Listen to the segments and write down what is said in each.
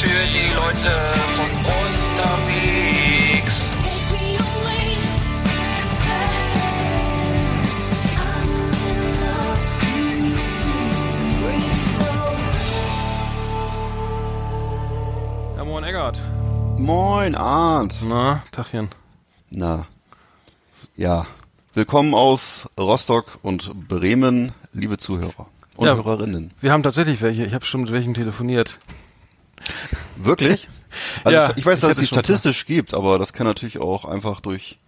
Für die Leute von unterwegs. Ja, moin Eggert. Moin, Arndt. Na, Tachchen. Na, ja. Willkommen aus Rostock und Bremen, liebe Zuhörer und Ja. Hörerinnen. Wir haben tatsächlich welche. Ich habe schon mit welchen telefoniert. Wirklich? Also Ja, ich, ich weiß, ich dass es die statistisch gibt, aber das kann natürlich auch einfach durch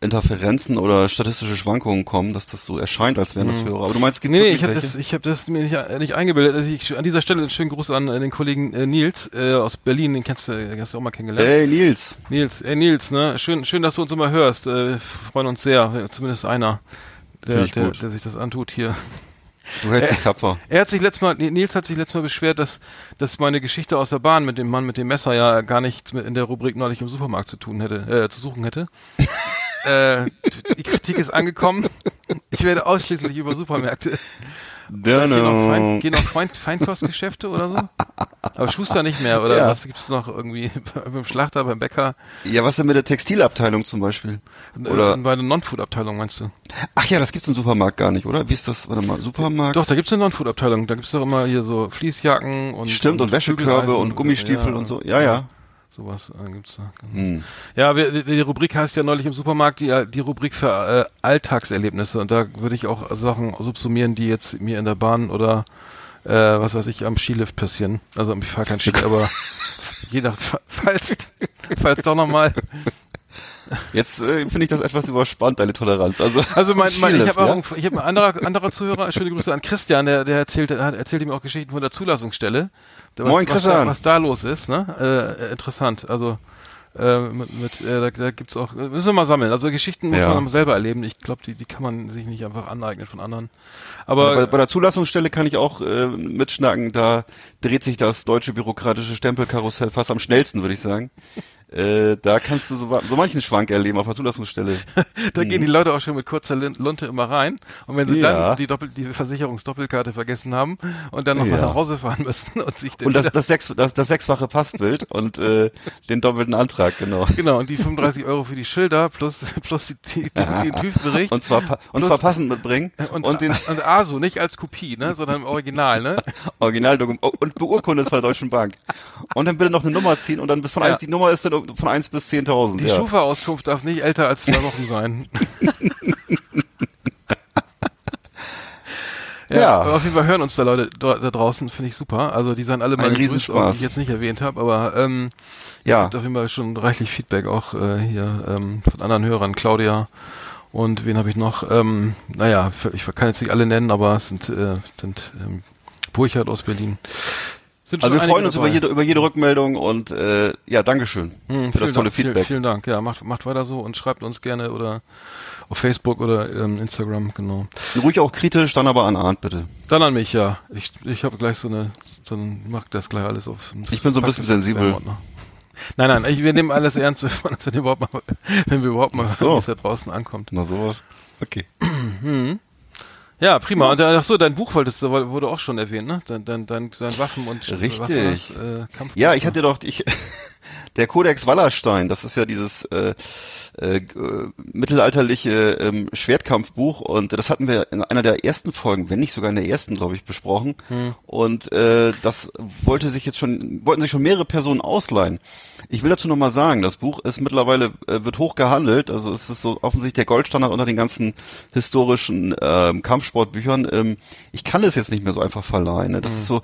Interferenzen oder statistische Schwankungen kommen, dass das so erscheint, als wären das Hörer. Aber du meinst, es gibt. Nee, ich habe das, ich hab das mir nicht, äh, nicht eingebildet. Also ich, an dieser Stelle einen schönen Gruß an äh, den Kollegen äh, Nils äh, aus Berlin. Den kennst du, den hast du auch mal kennengelernt. Hey, Nils. Nils, äh, Nils, ne? Schön, schön, dass du uns immer hörst. Äh, wir freuen uns sehr. äh, Zumindest einer, der, der, der sich das antut hier. Du hältst dich tapfer. Er hat sich letztes Mal, Nils hat sich letztes Mal beschwert, dass, dass meine Geschichte aus der Bahn mit dem Mann mit dem Messer ja gar nichts mit in der Rubrik neulich im Supermarkt zu tun hätte, äh, zu suchen hätte. Äh, die Kritik ist angekommen. Ich werde ausschließlich über Supermärkte. Gehen noch, Fein, gehen noch Feind, Feinkostgeschäfte oder so? Aber Schuster nicht mehr, oder Ja. was gibt's noch irgendwie beim Schlachter, beim Bäcker? Ja, was denn mit der Textilabteilung zum Beispiel? Oder, Äh, bei der Non-Food-Abteilung meinst du? ach ja, das gibt's im Supermarkt gar nicht, oder? Wie ist das? Warte mal, Supermarkt? Doch, da gibt's eine Non-Food-Abteilung. Da gibt's doch immer hier so Fließjacken und Stimmt, und Wäschekörbe Bügeleisen und Gummistiefel und so. Ja, ja. Sowas äh, gibt's da. Genau. Hm. Ja, wir, die, die Rubrik heißt ja neulich im Supermarkt die, die Rubrik für äh, Alltagserlebnisse. Und da würde ich auch Sachen subsumieren, die jetzt mir in der Bahn oder äh, was weiß ich am Skilift passieren. Also ich fahre kein Ski, aber je nach falls falls doch nochmal. Jetzt äh, finde ich das etwas überspannt, deine Toleranz. Also, Also mein, mein ich Skilift, habe ja? einen- ich habe ein anderer anderer Zuhörer. Schöne Grüße an Christian, der der erzählt hat erzählt ihm auch Geschichten von der Zulassungsstelle. Was, Moin, was, da, Christian. was da los ist, ne? Äh, interessant. Also äh, mit, mit äh, da, da gibt's auch müssen wir mal sammeln. Also Geschichten muss Ja. man selber erleben. Ich glaube, die die kann man sich nicht einfach aneignen von anderen. bei, Aber bei der Zulassungsstelle kann ich auch äh, mitschnacken. Da dreht sich das deutsche bürokratische Stempelkarussell fast am schnellsten, würde ich sagen. Äh, da kannst du so, so manchen Schwank erleben auf der Zulassungsstelle. da gehen die Leute auch schon mit kurzer Lunte immer rein. Und wenn sie Ja. dann die Doppel die Versicherungsdoppelkarte vergessen haben und dann nochmal Ja. nach Hause fahren müssen und sich dann Und das, das, sechs, das, das sechsfache Passbild und äh, den doppelten Antrag, genau. Genau, und die 35 Euro für die Schilder plus, plus die, die, die, den TÜV-Bericht. Und zwar, und zwar passend mitbringen und, und, den und ASO, nicht als Kopie, ne, sondern im Original, ne? Originaldokument oh, und beurkundet von der Deutschen Bank. Und dann bitte noch eine Nummer ziehen und dann bis von Ja. eins, die Nummer ist dann von 1 bis 10.000. Die ja. Schufa-Auskunft darf nicht älter als zwei Wochen sein. ja, Ja. Aber auf jeden Fall hören uns da Leute da, da draußen, finde ich super. Also die seien alle mal Ein gegrüßt, Riesenspaß. auch, die ich jetzt nicht erwähnt habe, aber ähm, Ja. es gibt auf jeden Fall schon reichlich Feedback auch äh, hier ähm, von anderen Hörern. Claudia und wen habe ich noch? Ähm, naja, ich kann jetzt nicht alle nennen, aber es sind, äh, sind ähm, Burchard aus Berlin. Sind Also wir freuen uns über jede, über jede Rückmeldung und äh, ja, Dankeschön Hm, für das vielen tolle Dank, vielen- Feedback. Vielen, Dank. Ja, macht, macht weiter so und schreibt uns gerne oder auf Facebook oder ähm, Instagram, genau. Ruhig auch kritisch, dann aber an Arndt bitte. Dann an mich, ja. Ich, ich habe gleich so eine, so ein, mach das gleich alles auf. Ich bin so ein bisschen sensibel. Nein, nein, ich, wir nehmen alles ernst, wenn wir überhaupt mal, wenn wir überhaupt mal, so. es da draußen ankommt. Na sowas. Okay. Ja, prima. Und äh, ach so, dein Buch wolltest du, wurde auch schon erwähnt, ne? Dein, dein, dein, dein Waffen und Richtig. War das? Äh, Ja, ich hatte doch, ich, der Codex Wallerstein, das ist ja dieses äh, äh, äh, mittelalterliche ähm, Schwertkampfbuch und das hatten wir in einer der ersten Folgen, wenn nicht sogar in der ersten, glaube ich, besprochen. Und äh, das wollte sich jetzt schon, wollten sich schon mehrere Personen ausleihen. Ich will dazu nochmal sagen, das Buch ist mittlerweile, äh, wird hoch gehandelt, also es ist so offensichtlich der Goldstandard unter den ganzen historischen ähm, Kampfsportbüchern. Ähm, ich kann es jetzt nicht mehr so einfach verleihen. Ne? Das ist so,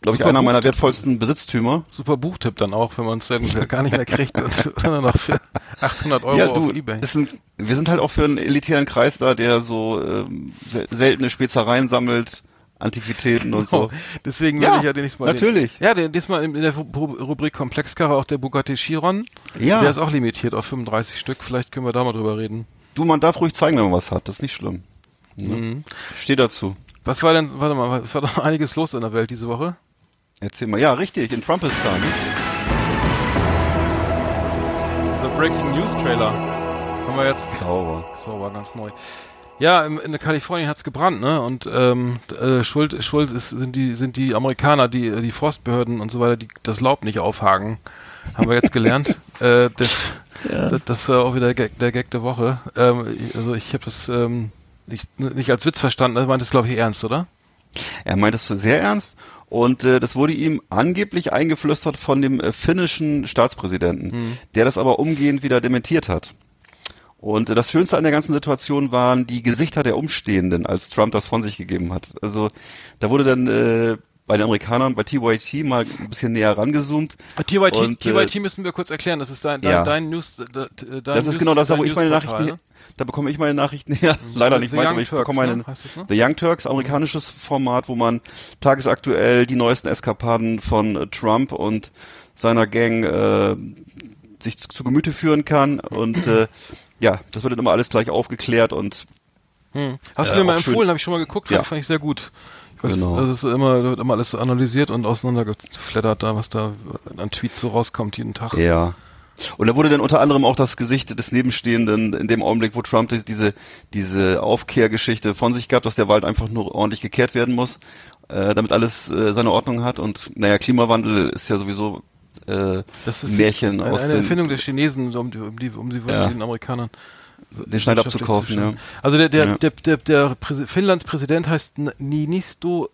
glaube ich, einer meiner wertvollsten Besitztümer. Super Buchtipp dann auch, wenn man es gar nicht mehr kriegt, sondern noch für 800 Euro ja, du, auf Ebay. ist ein, wir sind halt auch für einen elitären Kreis da, der so ähm, sel seltene Spezereien sammelt, Antiquitäten und so. Deswegen Ja, will ich ja diesmal natürlich. Den, ja, den, diesmal in in der Ru- Rubrik Komplexkarre auch der Bugatti Chiron. Ja. Der ist auch limitiert auf 35 Stück. Vielleicht können wir da mal drüber reden. Du, man darf ruhig zeigen, wenn man was hat. Das ist nicht schlimm. Ne? Mhm. Steh dazu. Was war denn, warte mal, es war doch einiges los in der Welt diese Woche. Erzähl mal. Ja, richtig, in Trumpistan. Breaking News Trailer. Haben wir jetzt Sauber. sauber, ganz neu. Ja, im, in Kalifornien hat's gebrannt, ne? Und ähm, äh, Schuld, Schuld ist, sind die sind die Amerikaner, die die Forstbehörden und so weiter, die das Laub nicht aufhaken. Haben wir jetzt gelernt. äh, das, das, das war auch wieder der Gag, der Gag der Woche. Ähm, also ich habe das ähm, nicht, nicht als Witz verstanden. Er meint das glaube ich ernst, oder? Er meint es sehr ernst und äh, das wurde ihm angeblich eingeflüstert von dem äh, finnischen Staatspräsidenten, der das aber umgehend wieder dementiert hat. Und äh, das Schönste an der ganzen Situation waren die Gesichter der Umstehenden, als Trump das von sich gegeben hat. Also da wurde dann äh, bei den Amerikanern, bei TYT mal ein bisschen näher rangezoomt. TYT, Und, äh, TYT müssen wir kurz erklären. Das ist dein, dein, ja. dein News. äh, Dein Das ist News, genau das, da wo ich meine Nachrichten, ne? da bekomme ich meine Nachrichten her. Leider nicht weiter, aber ich Turks, bekomme meine, ne? Das, ne? The Young Turks, amerikanisches Format, wo man tagesaktuell die neuesten Eskapaden von äh, Trump und seiner Gang äh, sich zu, zu Gemüte führen kann und äh, ja, das wird dann immer alles gleich aufgeklärt und Hm. Hast Äh, du mir mal empfohlen, habe ich schon mal geguckt, Ja. fand ich sehr gut. Weiß, Genau. Das ist immer, wird immer alles analysiert und auseinandergeflattert, da, was da an Tweets so rauskommt jeden Tag. Ja. Und da wurde dann unter anderem auch das Gesicht des Nebenstehenden in dem Augenblick, wo Trump die- diese, diese Aufkehrgeschichte von sich gab, dass der Wald einfach nur ordentlich gekehrt werden muss, äh, damit alles äh, seine Ordnung hat. Und naja, Klimawandel ist ja sowieso äh, Das ist ein Märchen eine, aus eine den, Erfindung der Chinesen, um die, um die, um die Ja. den Amerikanern den Schneid wirtschaftlich abzukaufen. Ja. Also der, der, Ja. der, der, der Präsi Finnlands Präsident heißt N- Niinisto,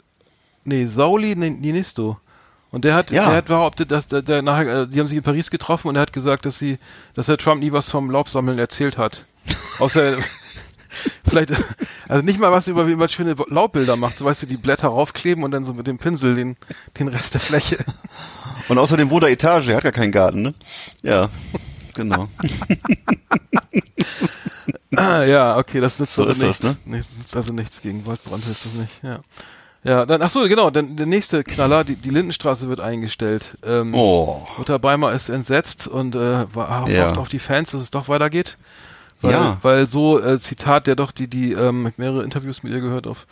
nee, Sauli Ni- Niinisto. Und der hat, Ja. der hat behauptet, dass der, der nachher, äh, die haben sich in Paris getroffen und er hat gesagt, dass sie, dass der Trump nie was vom Laubsammeln erzählt hat. Außer vielleicht, also nicht mal was über wie man schöne Laubbilder macht, so weißt du, die Blätter raufkleben und dann so mit dem Pinsel den, den Rest der Fläche. Und außerdem wohnt er Etage, er hat gar keinen Garten, ne? Ja, genau. Ah, ja, okay, das nützt So also ist das, nichts. ne? Das nützt also nichts gegen Waldbrand hilft das nicht, ja. Ja, dann, ach so, genau, dann der nächste Knaller, die, die Lindenstraße wird eingestellt. Ähm, Oh. Mutter Beimer ist entsetzt und äh, hofft Ja. auf die Fans, dass es doch weitergeht. Weil, Ja. weil so, äh, Zitat, der doch die, die, ähm, ich mehrere Interviews mit ihr gehört auf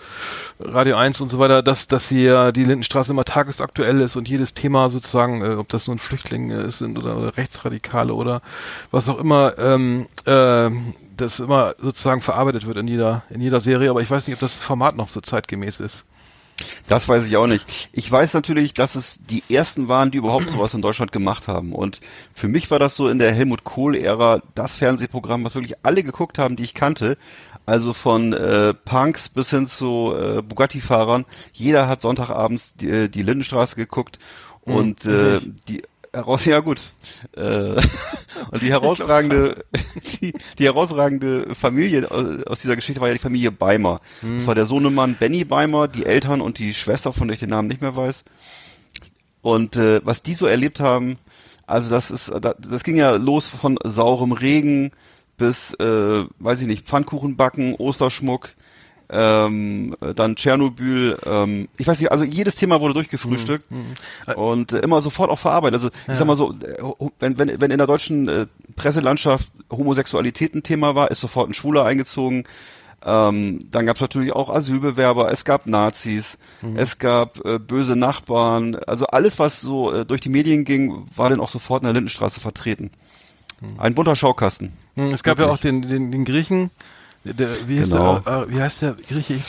Radio 1 und so weiter, dass, dass sie ja die Lindenstraße immer tagesaktuell ist und jedes Thema sozusagen, äh, ob das nun Flüchtlinge ist sind oder, oder Rechtsradikale oder was auch immer, ähm, äh, das immer sozusagen verarbeitet wird in jeder, in jeder Serie, aber ich weiß nicht, ob das Format noch so zeitgemäß ist. Das weiß ich auch nicht. Ich weiß natürlich, dass es die ersten waren, die überhaupt sowas in Deutschland gemacht haben. Und für mich war das so in der Helmut Kohl-Ära das Fernsehprogramm, was wirklich alle geguckt haben, die ich kannte. Also von äh, Punks bis hin zu äh, Bugatti-Fahrern. Jeder hat Sonntagabends die, äh, die Lindenstraße geguckt. Und äh, die heraus, ja gut. Äh, und die herausragende, die, die herausragende Familie aus dieser Geschichte war ja die Familie Beimer. Das war der Sohnemann Benny Beimer, die Eltern und die Schwester, von der ich den Namen nicht mehr weiß. Und äh, was die so erlebt haben, also das ist, da- das ging ja los von saurem Regen bis, äh, weiß ich nicht, Pfannkuchen backen, Osterschmuck, ähm, dann Tschernobyl, ähm, ich weiß nicht, also jedes Thema wurde durchgefrühstückt und äh, immer sofort auch verarbeitet. Also ich sag mal so, äh, wenn, wenn, wenn in der deutschen äh, Presselandschaft Homosexualität ein Thema war, ist sofort ein Schwuler eingezogen. Ähm, dann gab es natürlich auch Asylbewerber, es gab Nazis, es gab äh, böse Nachbarn, also alles, was so äh, durch die Medien ging, war dann auch sofort in der Lindenstraße vertreten. Ein bunter Schaukasten. Hm, Es gab ja auch den, den, den Griechen, der, wie, Genau. der, wie heißt der Grieche? Ich-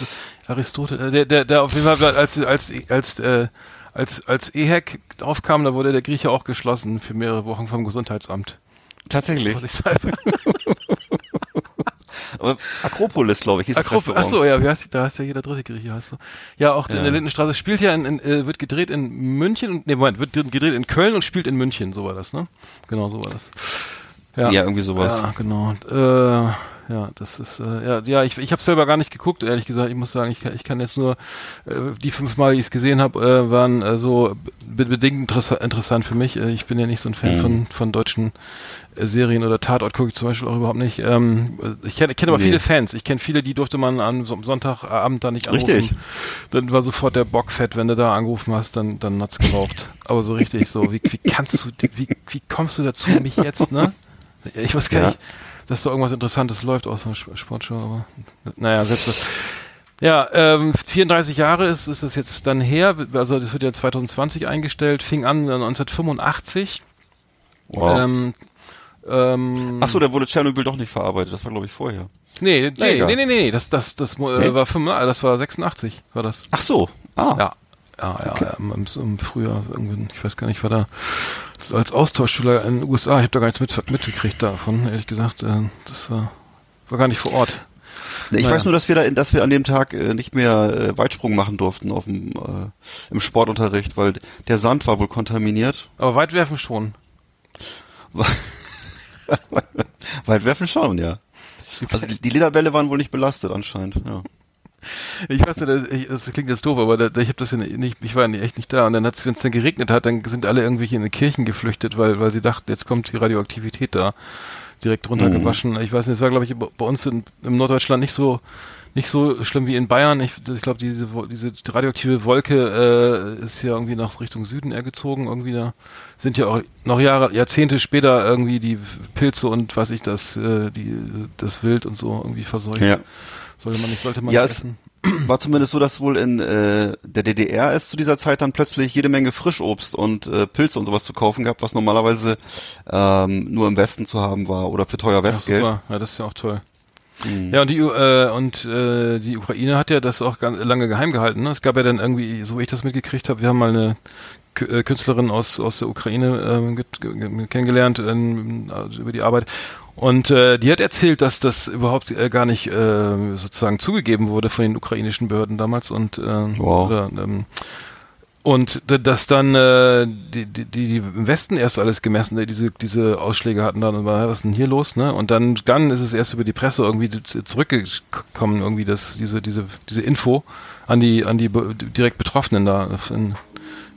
Aristoteles, äh, der, der, der auf jeden Fall als, als, als, äh, als, als EHEC aufkam, da wurde der Grieche auch geschlossen für mehrere Wochen vom Gesundheitsamt. Tatsächlich. Aber Akropolis, glaube ich, hieß das Akropo, Restaurant. achso, ja, wie heißt da ist ja jeder dritte Grieche, heißt so. Ja, auch in Ja. der Lindenstraße spielt ja in, in äh, wird gedreht in München und, nee, Moment, wird gedreht in Köln und spielt in München, so war das, ne? Genau, so war das. Ja, irgendwie sowas. Ja, genau. Äh, ja, das ist, äh, ja, ja, ich, ich habe selber gar nicht geguckt, ehrlich gesagt. Ich muss sagen, ich, kann- ich kann jetzt nur, äh, die fünf Mal, die ich es gesehen habe, äh, waren äh, so be bedingt interessa interessant für mich. Äh, ich bin ja nicht so ein Fan Mhm. von, von deutschen äh, Serien oder Tatort gucke ich zum Beispiel auch überhaupt nicht. Ähm, äh, ich kenne kenn aber Nee. viele Fans. Ich kenne viele, die durfte man am Son- Sonntagabend da nicht anrufen. Richtig. Dann war sofort der Bock fett, wenn du da angerufen hast, dann, dann hat's geraucht. Aber so richtig so, wie, wie kannst du, wie, wie kommst du dazu, mich jetzt, ne? Ich weiß gar Ja. Dass da irgendwas Interessantes läuft aus der Sp- Sportshow, aber naja, selbst das. Ja, ähm, 34 Jahre ist, ist es jetzt dann her, also das wird ja 2020 eingestellt, fing an 1985. Wow. Ähm, ähm, Ach so, da wurde Tschernobyl doch nicht verarbeitet. Das war, glaube ich, vorher. nee, nee, nee, nee, nee, das, das, das, äh, Nee? war 85, das war 86, war das. Ach so. Ah. Ja, ja, ja, ja im, im, Frühjahr, irgendwann, ich weiß gar nicht, war da als Austauschschüler in den USA, ich habe da gar nichts mit, mitgekriegt davon, ehrlich gesagt. Äh, das war, war gar nicht vor Ort. Ich Naja. weiß nur, dass wir da, dass wir an dem Tag äh, nicht mehr äh, Weitsprung machen durften auf dem, äh, im Sportunterricht, weil der Sand war wohl kontaminiert. Aber Weitwerfen schon. Weitwerfen schon, ja. Also die, die Lederbälle waren wohl nicht belastet anscheinend. Ja. Ich weiß nicht, das, ich, das klingt jetzt doof, aber da, ich habe das ja nicht, ich war ja nicht- echt nicht da. Und dann, wenn es dann geregnet hat, dann sind alle irgendwelche in die Kirchen geflüchtet, weil, weil sie dachten, jetzt kommt die Radioaktivität da direkt runtergewaschen. Ich weiß nicht, es war, glaube ich, bei uns in, im Norddeutschland nicht so nicht so schlimm wie in Bayern. Ich, ich glaube, diese, diese radioaktive Wolke äh, ist ja irgendwie nach Richtung Süden eher gezogen. Irgendwie da sind ja auch noch Jahre, Jahrzehnte später irgendwie die Pilze und was ich das, äh, die, das Wild und so irgendwie verseucht. Ja. Sollte man nicht, sollte man Ja, nicht es- essen. War zumindest so, dass wohl in äh, der DDR es zu dieser Zeit dann plötzlich jede Menge Frischobst und äh, Pilze und sowas zu kaufen gab, was normalerweise ähm, nur im Westen zu haben war oder für teuer Westgeld. super. Ja, das ist ja auch toll. Mhm. Ja, und die, äh, und äh, die Ukraine hat ja das auch ganz lange geheim gehalten. Ne? Es gab ja dann irgendwie, so wie ich das mitgekriegt habe, wir haben mal eine äh, Künstlerin aus, aus der Ukraine ge- kennengelernt also über die Arbeit. Und äh, die hat erzählt, dass das überhaupt äh, gar nicht äh, sozusagen zugegeben wurde von den ukrainischen Behörden damals und ähm, Wow. oder, ähm, und dass dann äh, die, die, die im Westen erst alles gemessen, äh, diese, diese Ausschläge hatten dann, und war, was ist denn hier los, ne? Und dann, dann ist es erst über die Presse irgendwie zurückgekommen, irgendwie das, diese, diese, diese Info an die, an die direkt Betroffenen da in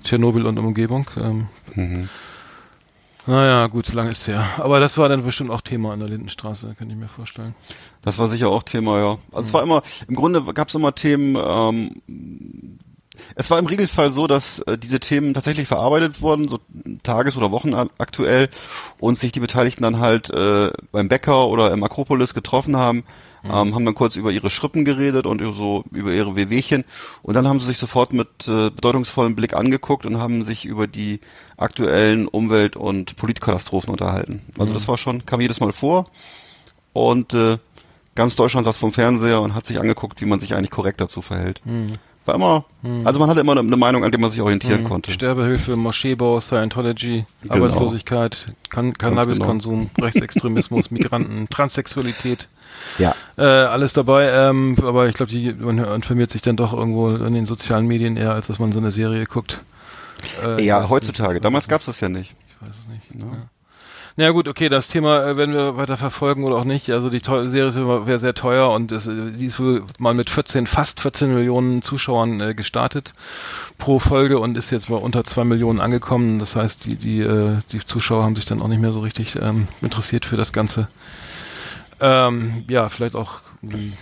Tschernobyl und Umgebung. Ähm, Mhm. Naja, gut, so lange ist her. Aber das war dann bestimmt auch Thema an der Lindenstraße, kann ich mir vorstellen. Das war sicher auch Thema, ja. Also es war immer, im Grunde gab es immer Themen, ähm, es war im Regelfall so, dass äh, diese Themen tatsächlich verarbeitet wurden, so tages- oder wochenaktuell, und sich die Beteiligten dann halt äh, beim Bäcker oder im Akropolis getroffen haben, ähm, haben dann kurz über ihre Schrippen geredet und über so über ihre Wehwehchen. Und dann haben sie sich sofort mit äh, bedeutungsvollem Blick angeguckt und haben sich über die aktuellen Umwelt- und Politkatastrophen unterhalten. Also das war schon, kam jedes Mal vor. Und äh, ganz Deutschland saß vom Fernseher und hat sich angeguckt, wie man sich eigentlich korrekt dazu verhält. War immer, also man hatte immer eine, Meinung, an der man sich orientieren konnte. Sterbehilfe, Moscheebau, Scientology, Genau. Arbeitslosigkeit, kan Cannabiskonsum, Rechtsextremismus, Migranten, Transsexualität. Ja. Äh, alles dabei, ähm, aber ich glaube, die man informiert sich dann doch irgendwo in den sozialen Medien eher, als dass man so eine Serie guckt. Äh, Ja, heutzutage. Damals gab's das ja nicht. Ich weiß es nicht. Ja. Na gut, okay, das Thema äh, werden wir weiter verfolgen oder auch nicht. Also die teu- Serie ist wäre sehr teuer und es, äh, die ist wohl mal mit 14, fast 14 Millionen Zuschauern äh, gestartet pro Folge und ist jetzt mal unter 2 Millionen angekommen. Das heißt, die, die, äh, die Zuschauer haben sich dann auch nicht mehr so richtig ähm, interessiert für das Ganze. Ähm, ja, vielleicht auch mh,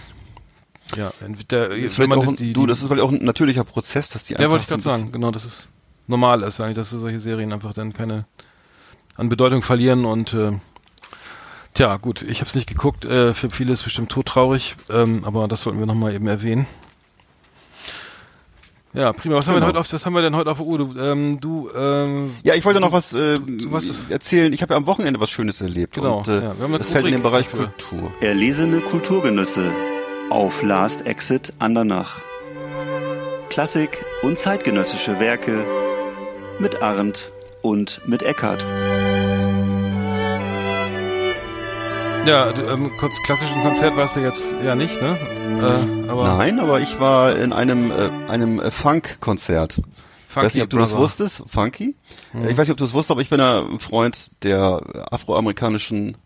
ja, entweder, Das ist wenn vielleicht man auch, das, ein- die, du, das ist vielleicht auch ein natürlicher Prozess, dass die ja, wollte ich gerade sagen, genau, das ist normal ist eigentlich, dass solche Serien einfach dann keine an Bedeutung verlieren und äh, tja, gut, ich habe es nicht geguckt, äh, für viele ist es bestimmt todtraurig, ähm, aber das sollten wir nochmal eben erwähnen. Ja, prima. Was haben wir denn Genau. heute auf, was haben wir denn heute auf der Uhr? Du, ähm, du ähm, Ja, ich wollte noch was, äh, was ist- erzählen. Ich habe ja am Wochenende was Schönes erlebt. Genau, Und, äh, ja, wir haben eine das fällt in den Bereich dafür. Kultur. Erlesene Kulturgenüsse auf Last Exit Andernach. Klassik und zeitgenössische Werke mit Arndt und mit Eckart. Ja, du, ähm, klassischen Konzert warst du jetzt ja nicht, ne? Äh, aber Nein, aber ich war in einem, äh, einem äh, Funk-Konzert. Ich Funky weiß nicht, ob du das Brother. wusstest, Funky. Äh, Ich weiß nicht, ob du das wusstest, aber ich bin ja ein Freund der afroamerikanischen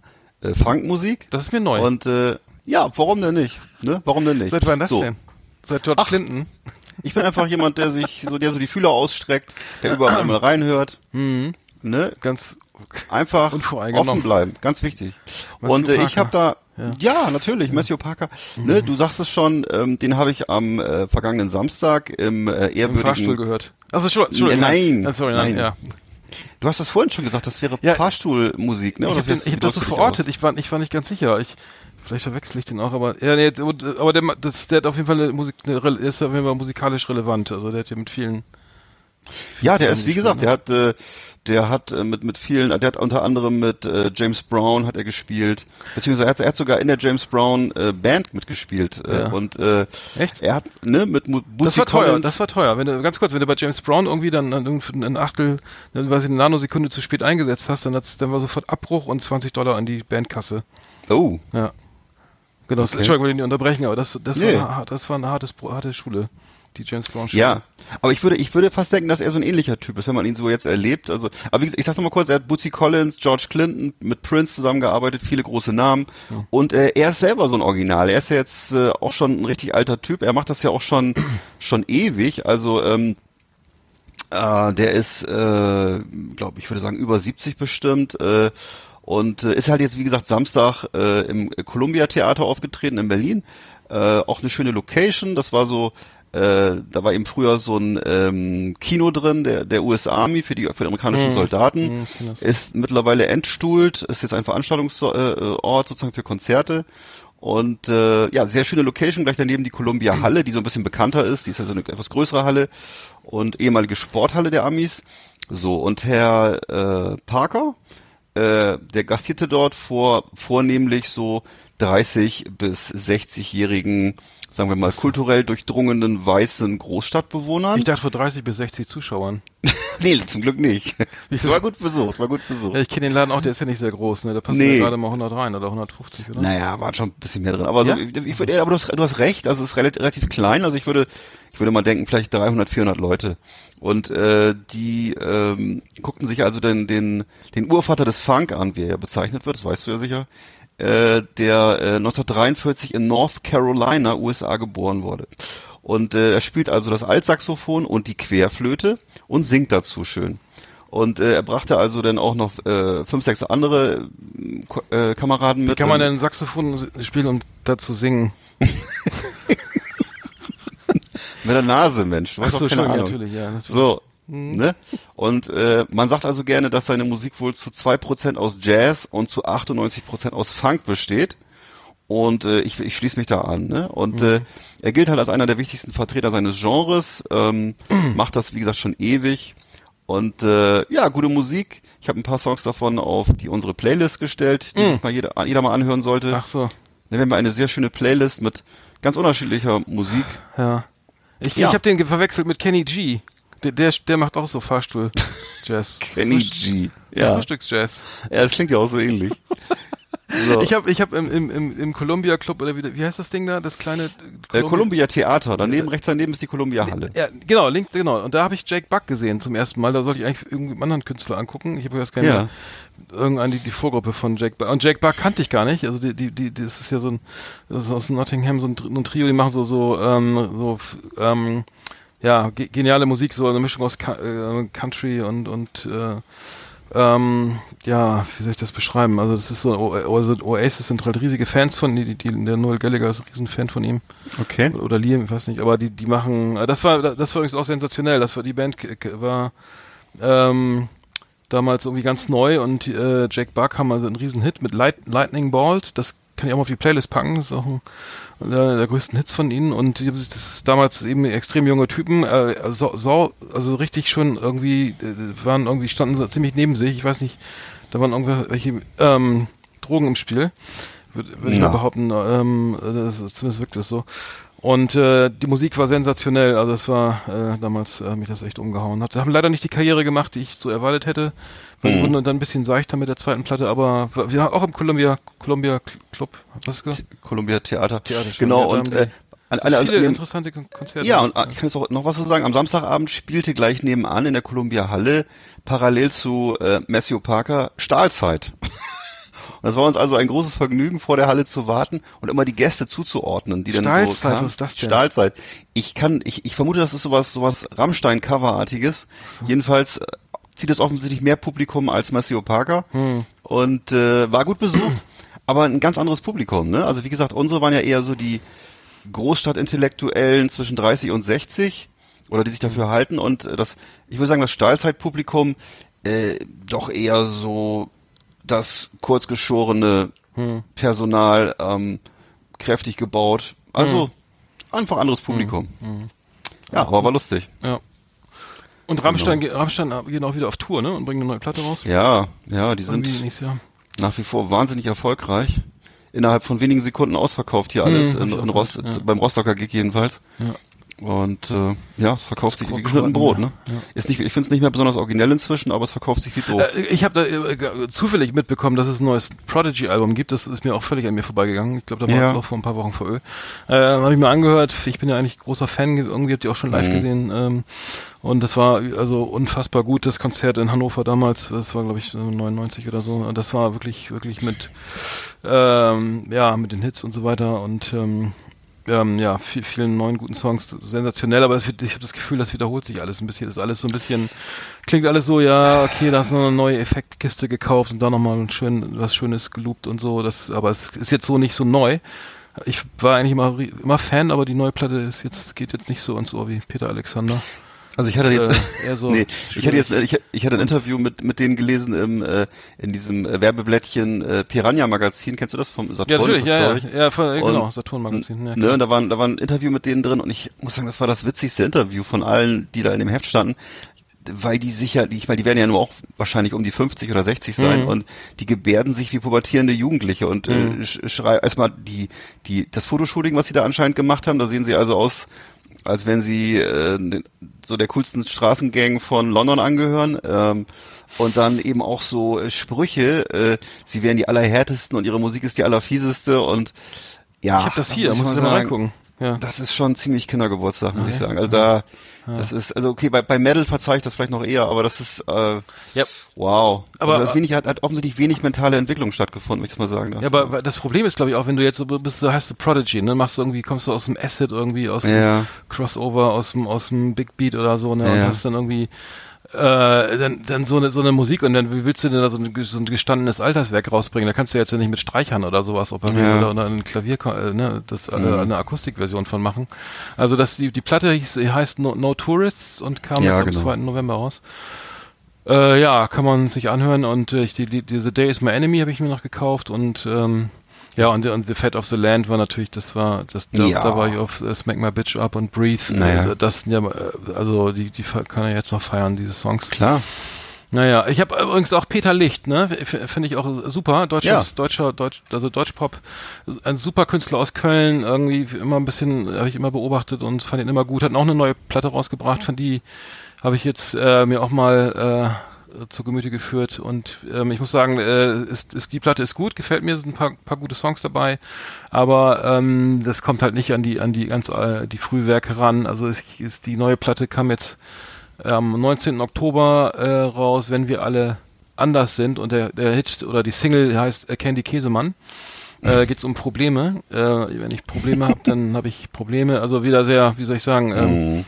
äh, Funkmusik. Das ist mir neu. Und äh, ja, warum denn nicht? Ne? Warum denn nicht? Seit wann das so. denn? Seit George Clinton? Ich bin einfach jemand, der sich so, der so die Fühler ausstreckt, der überall mal reinhört. Mhm. Ne? Ganz Einfach offen bleiben, ganz wichtig. Matthew und äh, ich habe da, Parker. ja, natürlich, Matthew Parker. Ne, du sagst es schon, ähm, den habe ich am äh, vergangenen Samstag im äh, im ehrwürdigen. Fahrstuhl gehört. Also Entschuldigung, Nein, Äh, sorry, nein, nein. ja. Du hast das vorhin schon gesagt, das wäre Ja. Fahrstuhlmusik, ne? Ich habe wie- hab das so verortet. Ich war, ich war nicht ganz sicher. Ich, vielleicht verwechsel ich den auch, aber ja, nee, aber der, das, der hat auf jeden Fall eine Musik, eine, ist auf jeden Fall musikalisch relevant. Also der hat ja mit vielen. Ja, der vielen ist wie gesagt, ne? der hat, äh, der hat äh, mit mit vielen, der hat unter anderem mit äh, James Brown hat er gespielt, beziehungsweise er hat, er hat sogar in der James Brown äh, Band mitgespielt äh, Ja. und äh, Echt? er hat ne mit Mu- Das Bootsy war teuer, Collins- das war teuer. Wenn du, ganz kurz, wenn du bei James Brown irgendwie dann, ein Achtel, dann weiß ich, eine Nanosekunde zu spät eingesetzt hast, dann, hat's, dann war sofort Abbruch und 20 Dollar an die Bandkasse. oh Ja. Genau, Okay. Entschuldigung, ich nicht unterbrechen, aber das, das, Nee. war, das war eine hartes, harte Schule, die James Brown Schule. Ja, aber ich würde, ich würde fast denken, dass er so ein ähnlicher Typ ist, wenn man ihn so jetzt erlebt. Also, aber wie gesagt, ich sag's nochmal kurz, er hat Bootsy Collins, George Clinton, mit Prince zusammengearbeitet, viele große Namen. Und äh, er ist selber so ein Original. Er ist ja jetzt äh, auch schon ein richtig alter Typ. Er macht das ja auch schon, schon ewig. Also, ähm, äh, der ist, äh, glaube ich, würde sagen, über 70 bestimmt. Äh, und äh, ist halt jetzt, wie gesagt, Samstag äh, im Columbia Theater aufgetreten in Berlin. Äh, auch eine schöne Location. Das war so, äh, da war eben früher so ein ähm, Kino drin, der, der US Army für die, für die amerikanischen Soldaten. Hm, ich kenn das. Ist mittlerweile entstuhlt, ist jetzt ein Veranstaltungsort äh, sozusagen für Konzerte. Und äh, ja, sehr schöne Location, gleich daneben die Columbia Halle, die so ein bisschen bekannter ist. Die ist ja so eine etwas größere Halle und ehemalige Sporthalle der Amis. So, und Herr äh, Parker, äh, der gastierte dort vor vornehmlich so 30 bis 60-jährigen, sagen wir mal, kulturell durchdrungenen weißen Großstadtbewohnern. Ich dachte vor 30 bis 60 Zuschauern. nee, zum Glück nicht. Viel- war gut besucht, war gut besucht. Ja, ich kenne den Laden auch, der ist ja nicht sehr groß, ne? Da passen Nee. ja gerade mal 100 rein oder 150, oder? Naja, war schon ein bisschen mehr drin. Aber, so, Ja? ich, ich würde, aber du hast, du hast recht, also es ist relativ, relativ klein. Also ich würde, ich würde mal denken, vielleicht 300, 400 Leute. Und äh, die ähm, guckten sich also den, den, den Urvater des Funk an, wie er ja bezeichnet wird, das weißt du ja sicher, äh, der äh, 1943 in North Carolina, USA, geboren wurde. Und äh, er spielt also das Altsaxophon und die Querflöte und singt dazu schön. Und äh, er brachte also dann auch noch äh, fünf, sechs andere äh, äh, Kameraden mit. Wie kann man denn Saxophon spielen und dazu singen? Mit der Nase, Mensch. Du hast Ach so, keine Ahnung. natürlich, ja, natürlich. So. Ne? Und äh, man sagt also gerne, dass seine Musik wohl zu 2% aus Jazz und zu 98% aus Funk besteht. Und äh, ich, ich schließe mich da an. Ne? Und äh, er gilt halt als einer der wichtigsten Vertreter seines Genres, ähm, macht das, wie gesagt, schon ewig. Und äh, ja, gute Musik. Ich habe ein paar Songs davon auf die unsere Playlist gestellt, die sich mal jeder, jeder mal anhören sollte. Ach so, Dann haben wir eine sehr schöne Playlist mit ganz unterschiedlicher Musik. ja. Ich, Ja. ich habe den verwechselt mit Kenny G. Der, der, der macht auch so Fahrstuhl-Jazz. Kenny G. Ja. Frühstücks-Jazz. ja, das klingt ja auch so ähnlich. So. Ich habe ich hab im, im, im, im Columbia Club, oder wie, wie heißt das Ding da? Das kleine äh, Columbia Theater, daneben, rechts daneben ist die Columbia Halle. Ja, genau, links, genau. Und da habe ich Jake Buck gesehen zum ersten Mal. Da sollte ich eigentlich irgendeinen anderen Künstler angucken. Ich habe erst keine Ja. irgendeine die, die Vorgruppe von Jake Buck. Und Jake Buck kannte ich gar nicht. Also die, die, die, das ist ja so ein, das ist aus Nottingham so ein, ein Trio, die machen so, so, ähm, so, ähm, ja, ge geniale Musik, so eine Mischung aus äh, Country und, und, äh, ähm, ja, wie soll ich das beschreiben? Also das ist so, O- also Oasis sind halt riesige Fans von, die, die, der Noel Gallagher ist ein Riesenfan von ihm Okay. oder Liam, ich weiß nicht, aber die, die machen, äh, das war, das war übrigens auch sensationell, das war, die Band war, ähm, damals irgendwie ganz neu und äh, Jack Buck haben also einen riesen Hit mit Light, Lightning Bolt, das kann ich auch mal auf die Playlist packen, das ist auch ein, einer der größten Hits von ihnen und die haben sich das damals eben extrem junge Typen, äh, so, so, also richtig schon irgendwie, äh, waren irgendwie, standen so ziemlich neben sich, ich weiß nicht, da waren irgendwelche ähm, Drogen im Spiel, würde würd ich Ja. mal behaupten, ähm, das ist, zumindest wirkt das so. Und äh, die Musik war sensationell, also es war äh, damals äh, mich das echt umgehauen hat. Sie haben leider nicht die Karriere gemacht, die ich so erwartet hätte. Wir Mhm. wurden dann ein bisschen seichter mit der zweiten Platte, aber wir haben auch im Columbia Columbia Club, was ist das? Columbia Theater. Theater schon, genau, und äh, an, an, an, viele interessante Kon- Konzerte. ja, und äh, ich kann jetzt auch noch was zu sagen. Am Samstagabend spielte gleich nebenan in der Columbia Halle parallel zu äh, Matthew Parker Stahlzeit. Und das war uns also ein großes Vergnügen, vor der Halle zu warten und immer die Gäste zuzuordnen, die dann so Stahlzeit, kamen. was ist das denn? Stahlzeit. Ich kann, ich, ich vermute, das ist sowas, sowas Rammstein-Coverartiges. Jedenfalls äh, zieht es offensichtlich mehr Publikum als Matthew Parker Hm. und äh, war gut besucht, aber ein ganz anderes Publikum. Ne? Also wie gesagt, unsere waren ja eher so die Großstadtintellektuellen zwischen 30 und 60 oder die sich dafür Hm. halten und äh, das, ich würde sagen, das Stahlzeitpublikum äh, doch eher so das kurzgeschorene Hm. Personal, ähm, kräftig gebaut. Also einfach anderes Publikum. Ja, aber war lustig. Ja. Und Rammstein, ge- Rammstein gehen auch wieder auf Tour, ne? Und bringen eine neue Platte raus. Ja, ja, die sind Irgendwie Jahr. nach wie vor wahnsinnig erfolgreich. Innerhalb von wenigen Sekunden ausverkauft hier alles, Hm, in, in Rost, ja. beim Rostocker Gig jedenfalls. Ja. Und äh, ja, es verkauft sich wie geschnitten Brot, ja. ne? Ist nicht, ich finde es nicht mehr besonders originell inzwischen, aber es verkauft sich wie doof. Äh, Ich habe da äh, g- zufällig mitbekommen, dass es ein neues Prodigy-Album gibt. Das ist mir auch völlig an mir vorbeigegangen. Ich glaube, da war Ja. es auch vor ein paar Wochen vor Ö. Äh, habe ich mir angehört. Ich bin ja eigentlich großer Fan. ge- Irgendwie habt ihr auch schon Mhm. live gesehen. Ähm, und das war also unfassbar gut, das Konzert in Hannover damals. Das war, glaube ich, so 99 oder so. Das war wirklich, wirklich mit, ähm, ja, mit den Hits und so weiter. Und ähm, ähm, ja, viel, vielen neuen guten Songs, sensationell, aber ich habe das Gefühl, das wiederholt sich alles ein bisschen. Das ist alles so ein bisschen, klingt alles so, ja, okay, da ist noch eine neue Effektkiste gekauft und da nochmal schön, was Schönes geloopt und so. Das, aber es ist jetzt so nicht so neu. Ich war eigentlich immer, immer Fan, aber die neue Platte ist jetzt, geht jetzt nicht so ins Ohr wie Peter Alexander. Also ich hatte jetzt, Äh, so nee, ich hatte jetzt, ich, ich hatte ein Interview mit mit denen gelesen im äh, in diesem äh, Werbeblättchen äh, Piranha Magazin. Kennst du das vom Saturn? Ja, natürlich, ja, ja, ja, von, genau, Und- Saturn-Magazin. Ja, ne, und da war, da war ein Interview mit denen drin und ich muss sagen, das war das witzigste Interview von allen, die da in dem Heft standen, weil die sicher, die, ich meine, die werden ja nur auch wahrscheinlich um die 50 oder 60 sein Mhm. und die gebärden sich wie pubertierende Jugendliche und Mhm. äh, sch- schrei erstmal die, die, das Fotoshooting, was sie da anscheinend gemacht haben, da sehen sie also aus, als wenn sie äh, so der coolsten Straßengang von London angehören. Ähm, und dann eben auch so äh, Sprüche, äh, sie wären die allerhärtesten und ihre Musik ist die allerfieseste und ja. Ich habe das da hier, da muss ich man mal sagen, reingucken. Ja. Das ist schon ziemlich Kindergeburtstag, muss ich sagen. Also da, das ist, also okay, bei, bei Metal verzeih ich das vielleicht noch eher, aber das ist, äh, Ja. wow. Aber- also das wenig, hat, hat offensichtlich wenig mentale Entwicklung stattgefunden, wenn ich mal sagen darf. Ja, aber das Problem ist, glaube ich, auch, wenn du jetzt so bist, so heißt du Prodigy, ne, machst du irgendwie, kommst du aus dem Acid irgendwie, aus dem Ja. Crossover, aus dem, aus dem Big Beat oder so, ne, und Ja. hast dann irgendwie, äh, dann, dann so eine, so eine Musik und dann, wie willst du denn da so ein, so ein gestandenes Alterswerk rausbringen? Da kannst du jetzt ja nicht mit Streichern oder sowas operieren Ja. oder, oder ein Klavier, äh, ne, das, äh, eine Akustikversion von machen. Also das, die, die Platte hieß, heißt no, no Tourists und kam Ja, jetzt am genau. 2. November raus. Äh, ja, kann man sich anhören und äh, ich, die, die, diese Day is My Enemy habe ich mir noch gekauft und ähm, ja und, und The Fat of the Land war natürlich, das war, das da, Ja. da war ich auf äh, Smack My Bitch Up und Breathe. Naja. Äh, das sind ja, äh, also die, die kann er jetzt noch feiern, diese Songs. Klar. Naja, ich habe übrigens auch Peter Licht, ne? Finde ich auch super. Deutsches, Ja. deutscher, Deutsch, also Deutschpop, ein super Künstler aus Köln, irgendwie immer ein bisschen, habe ich immer beobachtet und fand ihn immer gut. Hat auch eine neue Platte rausgebracht, von die habe ich jetzt äh, mir auch mal äh, zu Gemüte geführt und ähm, ich muss sagen, äh, ist, ist, die Platte ist gut, gefällt mir, sind ein paar, paar gute Songs dabei, aber ähm, das kommt halt nicht an die an die ganz äh, die Frühwerke ran. Also ist, ist die neue Platte kam jetzt am 19. Oktober äh, raus, wenn wir alle anders sind und der, der Hit oder die Single heißt äh, Candy Käsemann. Äh, geht's um Probleme. Äh, wenn ich Probleme habe, dann habe ich Probleme. Also wieder sehr, wie soll ich sagen, ähm, Mhm.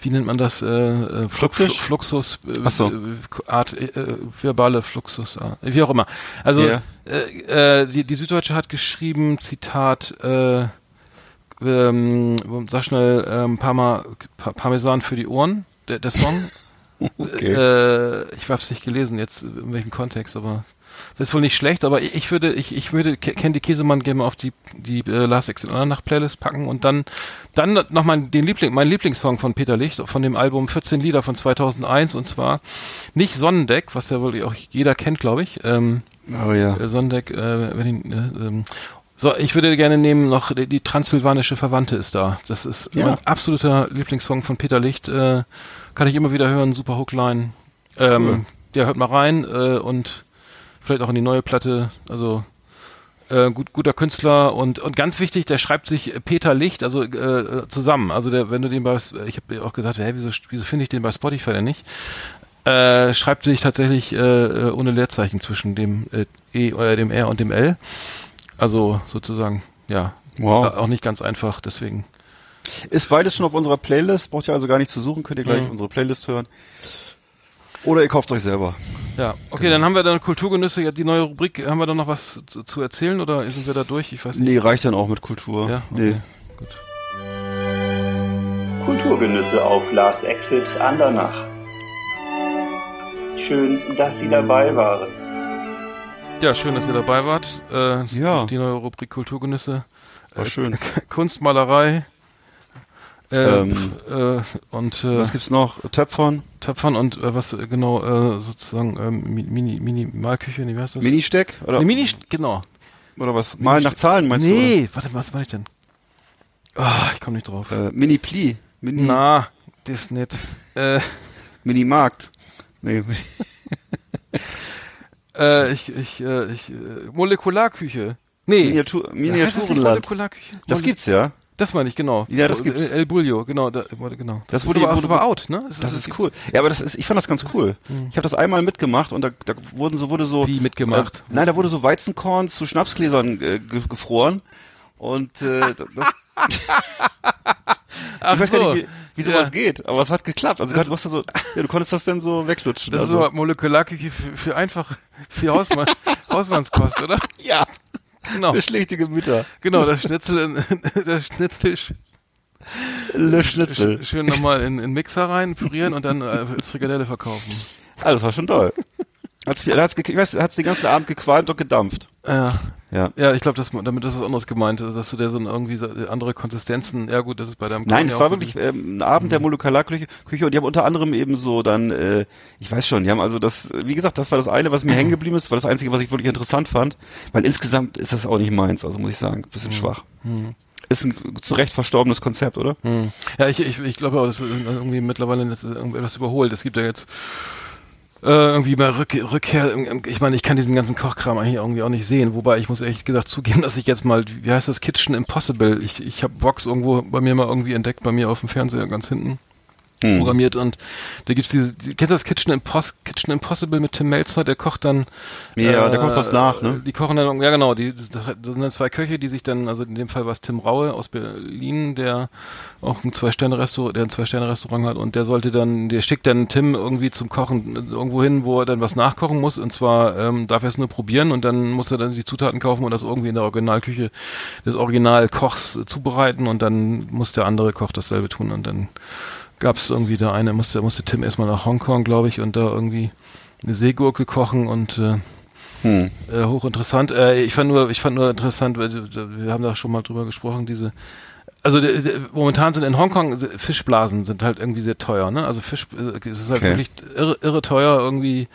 Wie nennt man das? Äh, äh, Flu- Fluktisch? Flu- Fluxus, äh, so. äh, Art, äh, verbale Fluxus, äh, wie auch immer. Also Ja. äh, äh, die, die Süddeutsche hat geschrieben, Zitat, äh, ähm, sag schnell, ähm, Parma, Pa- Parmesan für die Ohren, der, der Song. Okay. Äh, ich hab's nicht gelesen jetzt, in welchem Kontext, aber das ist wohl nicht schlecht, aber ich, ich würde, ich, ich würde Candy Käsemann gerne mal auf die, die äh, Last Exit nach Playlist packen und dann, dann nochmal den Liebling, mein Lieblingssong von Peter Licht von dem Album 14 Lieder von 2001 und zwar nicht Sonnendeck, was ja wohl auch jeder kennt, glaube ich. Ähm, Oh ja. äh, Sonnendeck, äh, wenn ihn, äh, ähm, So, ich würde gerne nehmen noch die, die transsilvanische Verwandte ist da. Das ist Ja. mein absoluter Lieblingssong von Peter Licht. Äh, kann ich immer wieder hören, super Hookline. Ähm, Cool. Ja, hört mal rein äh, und vielleicht auch in die neue Platte. Also äh, gut, guter Künstler und und ganz wichtig, der schreibt sich Peter Licht, also äh, zusammen. Also der, wenn du den bei, ich habe auch gesagt, hä, wieso, wieso finde ich den bei Spotify denn nicht? Äh, schreibt sich tatsächlich äh, äh, ohne Leerzeichen zwischen dem äh, E, äh, dem R und dem L. Also sozusagen, ja, Wow. auch nicht ganz einfach. Deswegen. Ist beides schon auf unserer Playlist, braucht ihr also gar nicht zu suchen, könnt ihr gleich Mhm. unsere Playlist hören. Oder ihr kauft euch selber. Ja, okay, dann haben wir dann Kulturgenüsse, ja, die neue Rubrik. Haben wir da noch was zu, zu erzählen oder sind wir da durch? Ich weiß nicht. Nee, reicht dann auch mit Kultur. Ja, okay. Nee. Gut. Kulturgenüsse auf Last Exit Andernach. Schön, dass Sie dabei waren. Ja, schön, dass ihr dabei wart. Äh, Ja. Die neue Rubrik Kulturgenüsse. War schön. Kunstmalerei. Äh, Ähm, f- äh, und äh, Was gibt's noch? Töpfern? Töpfern und äh, was äh, genau äh, sozusagen ähm, Mi- Mini Minimalküche, nee, wie heißt das? Ministeck? Oder, Nee, Mini genau. oder was? Mal nach Zahlen meinst nee, warte, was meine ich denn? Ah, ich komme nicht drauf. du? Äh, Mini-Pli. Mini, Na, das ist nicht. Äh, Mini-Markt. Nee. äh, ich, ich, äh, ich, äh, Molekularküche. Nee. Miniatur, das Miniaturenland. Molekularküche? Das gibt's ja. Das meine ich, genau. Ja, das gibt's. El Bullo, genau. Da, genau. Das ist wurde- aber, das wurde- war out, ne? Das ist cool. Ja, aber das ist, ich fand das ganz cool. Ich habe das einmal mitgemacht und da, da wurden so, wurde so. Wie mitgemacht? Äh, nein, da wurde so Weizenkorn zu Schnapsgläsern äh, ge gefroren. Und äh, das, Ach ich weiß so. gar nicht, wie, wie sowas Ja. geht, aber es hat geklappt. Also du, hast so, ja, du konntest das dann so weglutschen. Das also. ist aber Molekularküche für, für einfach, für Hausmann, Hausmannskost, oder? ja, Genau. für schlechte Gemüter. Genau, das Schnitzel, in, das Schnitzel sch- Le Schnitzel. sch- schön nochmal in, in Mixer rein, pürieren und dann äh, als Frikadelle verkaufen. Ah, das war schon toll. Hat's, hat's, ich weiß, hat's den ganzen Abend gequalmt und gedampft. Ja. Ja. Ja, ich glaube, damit ist was anderes gemeint, dass du der so irgendwie andere Konsistenzen, ja gut, das ist bei deinem Nein, Korn es war wirklich ähm, ein Abend der Molekularküche Küche und die haben unter anderem eben so dann, äh, ich weiß schon, die haben also das, wie gesagt, das war das eine, was mir hängen geblieben ist, war das einzige, was ich wirklich interessant fand, weil insgesamt ist das auch nicht meins, also muss ich sagen, bisschen schwach. Ist ein zu Recht verstorbenes Konzept, oder? Hm. Ja, ich, ich, ich glaube auch, das ist irgendwie mittlerweile etwas überholt. Es gibt ja jetzt äh, irgendwie mal Rück, Rückkehr. Ich meine, ich kann diesen ganzen Kochkram eigentlich irgendwie auch nicht sehen. Wobei ich muss ehrlich gesagt zugeben, dass ich jetzt mal, wie heißt das, Kitchen Impossible. Ich, ich habe Vox irgendwo bei mir mal irgendwie entdeckt, bei mir auf dem Fernseher ganz hinten Hm. programmiert und da gibt's diese, die, kennt ihr das Kitchen, Impos Kitchen Impossible mit Tim Melzer, der kocht dann Ja, der kocht was nach, ne? Die kochen dann, ja genau, die, das, das sind dann zwei Köche, die sich dann, also in dem Fall war es Tim Raue aus Berlin, der auch ein Zwei-Sterne-Restaurant, der ein Zwei-Sterne-Restaurant hat und der sollte dann, der schickt dann Tim irgendwie zum Kochen irgendwo hin, wo er dann was nachkochen muss und zwar ähm, darf er es nur probieren und dann muss er dann die Zutaten kaufen und das irgendwie in der Originalküche des Originalkochs äh, zubereiten und dann muss der andere Koch dasselbe tun und dann gab es irgendwie da eine, musste, musste Tim erstmal nach Hongkong, glaube ich, und da irgendwie eine Seegurke kochen und äh, Hm. äh, hochinteressant. Äh, ich fand nur, ich fand nur interessant, weil äh, wir haben da schon mal drüber gesprochen, diese also de, de, momentan sind in Hongkong se- Fischblasen sind halt irgendwie sehr teuer, ne? Also Fisch äh, es ist halt Okay. wirklich irre, irre teuer irgendwie